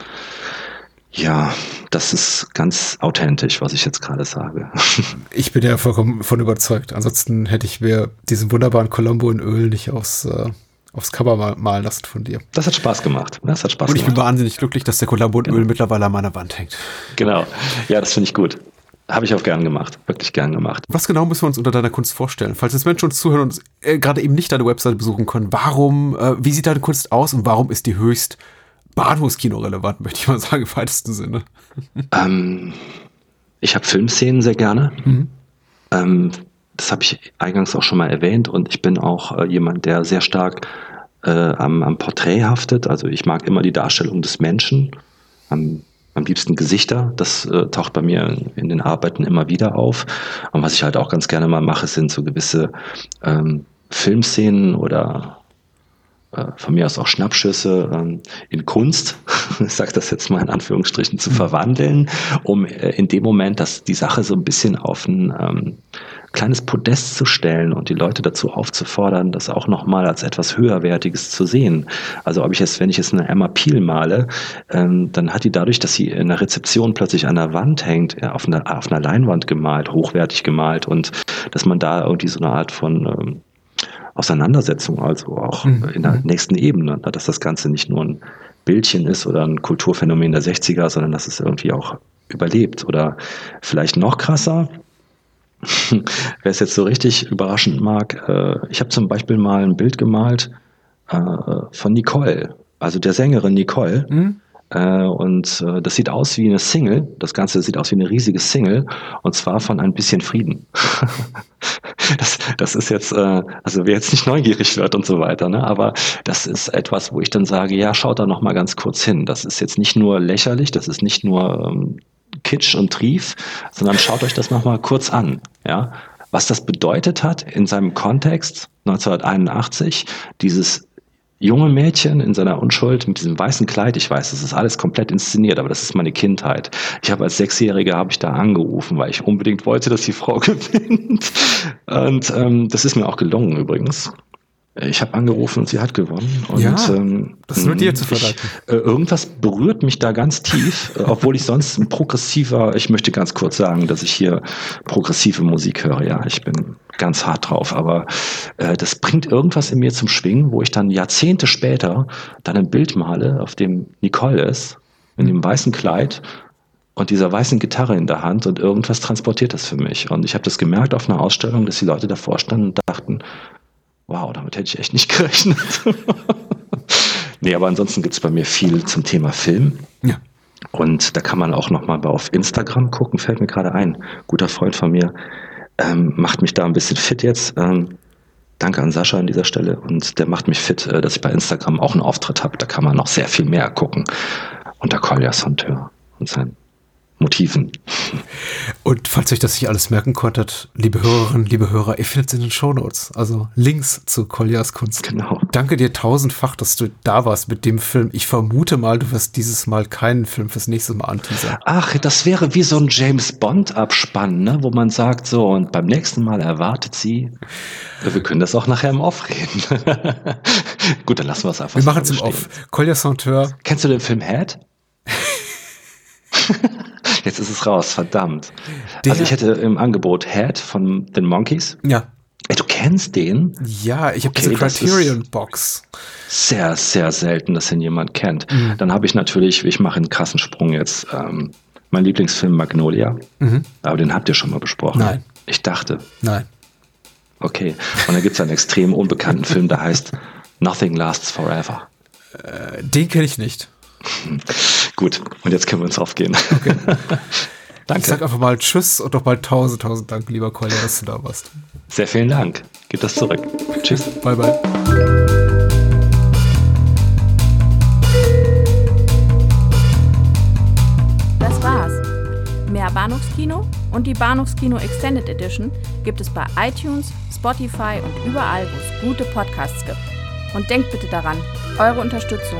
Ja, das ist ganz authentisch, was ich jetzt gerade sage. Ich bin ja vollkommen von überzeugt. Ansonsten hätte ich mir diesen wunderbaren Colombo in Öl nicht aufs, äh, aufs Cover mal, malen lassen von dir. Das hat Spaß gemacht. Das hat Spaß Und ich gemacht. bin wahnsinnig glücklich, dass der Colombo in Genau. Öl mittlerweile an meiner Wand hängt. Genau. Ja, das finde ich gut. Habe ich auch gern gemacht. Wirklich gern gemacht. Was genau müssen wir uns unter deiner Kunst vorstellen? Falls jetzt Menschen uns zuhören und äh, gerade eben nicht deine Webseite besuchen können, warum, äh, wie sieht deine Kunst aus und warum ist die höchst Bahnhofskino relevant, möchte ich mal sagen, im weitesten Sinne? Ähm, ich habe Filmszenen sehr gerne. Ähm, das habe ich eingangs auch schon mal erwähnt und ich bin auch äh, jemand, der sehr stark äh, am, am Porträt haftet. Also ich mag immer die Darstellung des Menschen, am, am liebsten Gesichter. Das äh, taucht bei mir in, den Arbeiten immer wieder auf. Und was ich halt auch ganz gerne mal mache, sind so gewisse ähm, Filmszenen oder von mir aus auch Schnappschüsse ähm, in Kunst, ich sage das jetzt mal in Anführungsstrichen, zu verwandeln, um äh, in dem Moment, dass die Sache so ein bisschen auf ein ähm, kleines Podest zu stellen und die Leute dazu aufzufordern, das auch nochmal als etwas höherwertiges zu sehen. Also ob ich jetzt, wenn ich jetzt eine Emma Peel male, ähm, dann hat die dadurch, dass sie in der Rezeption plötzlich an der Wand hängt, ja, auf, einer, auf einer Leinwand gemalt, hochwertig gemalt und dass man da irgendwie so eine Art von ähm, Auseinandersetzung, also auch Mhm. in der nächsten Ebene, ne, dass das Ganze nicht nur ein Bildchen ist oder ein Kulturphänomen der 60er, sondern dass es irgendwie auch überlebt. Oder vielleicht noch krasser, wer es jetzt so richtig überraschend mag, äh, ich habe zum Beispiel mal ein Bild gemalt äh, von Nicole, also der Sängerin Nicole. Hm? Äh, und äh, das sieht aus wie eine Single. Das Ganze sieht aus wie eine riesige Single. Und zwar von ein bisschen Frieden. das, das ist jetzt, äh, also wer jetzt nicht neugierig wird und so weiter, ne? aber das ist etwas, wo ich dann sage, ja, schaut da noch mal ganz kurz hin. Das ist jetzt nicht nur lächerlich, das ist nicht nur ähm, Kitsch und Trief, sondern schaut euch das noch mal kurz an. Ja? Was das bedeutet hat in seinem Kontext 1981, dieses junge Mädchen in seiner Unschuld mit diesem weißen Kleid. Ich weiß, das ist alles komplett inszeniert, aber das ist meine Kindheit. Ich habe als Sechsjähriger habe ich da angerufen, weil ich unbedingt wollte, dass die Frau gewinnt. Und ähm, das ist mir auch gelungen übrigens. Ich habe angerufen und sie hat gewonnen. Und, Ja, ähm, das ist nur dir zu ich- verdanken. äh, irgendwas berührt mich da ganz tief, äh, obwohl ich sonst ein progressiver, ich möchte ganz kurz sagen, dass ich hier progressive Musik höre. Ja, ich bin ganz hart drauf, aber äh, das bringt irgendwas in mir zum Schwingen, wo ich dann Jahrzehnte später dann ein Bild male, auf dem Nicole ist, in dem weißen Kleid und dieser weißen Gitarre in der Hand und irgendwas transportiert das für mich. Und ich habe das gemerkt auf einer Ausstellung, dass die Leute davor standen und dachten, wow, damit hätte ich echt nicht gerechnet. nee, aber ansonsten gibt es bei mir viel zum Thema Film. Ja. Und da kann man auch noch mal auf Instagram gucken, fällt mir gerade ein. Guter Freund von mir ähm, macht mich da ein bisschen fit jetzt. Ähm, danke an Sascha an dieser Stelle. Und der macht mich fit, äh, dass ich bei Instagram auch einen Auftritt habe. Da kann man noch sehr viel mehr gucken. Unter Kolja Sonteur und seinen Motiven. Und falls euch das nicht alles merken konntet, liebe Hörerinnen, liebe Hörer, ihr findet es in den Shownotes. Also Links zu Koljas Kunst. Genau. Danke dir tausendfach, dass du da warst mit dem Film. Ich vermute mal, du wirst dieses Mal keinen Film fürs nächste Mal anteasern. Ach, das wäre wie so ein James Bond-Abspann, ne? wo man sagt, so, und beim nächsten Mal erwartet sie. Wir können das auch nachher im Off reden. Gut, dann lassen wir es einfach Wir machen es im. Off. Kolja Sonteur, Kennst du den Film Head? Jetzt ist es raus, verdammt. Der- also ich hätte im Angebot Head von den Monkeys. ja. Ey, du kennst den? Ja, ich habe Okay, diese Criterion-Box. Sehr, sehr selten, dass ihn jemand kennt. Dann habe ich natürlich, ich mache einen krassen Sprung jetzt, ähm, mein Lieblingsfilm Magnolia. Mhm. Aber den habt ihr schon mal besprochen. Nein. Ich dachte, Nein. okay. Und dann gibt es einen extrem unbekannten Film, der heißt Nothing Lasts Forever. Äh, Den kenne ich nicht. Gut, und jetzt können wir uns aufgehen. Okay. Ich Danke. sag einfach mal Tschüss und nochmal tausend, tausend Dank, lieber Kolja, dass du da warst. Sehr vielen Dank. Gib das zurück. Tschüss. Bye, bye. Das war's. Mehr Bahnhofskino und die Bahnhofskino Extended Edition gibt es bei iTunes, Spotify und überall, wo es gute Podcasts gibt. Und denkt bitte daran, eure Unterstützung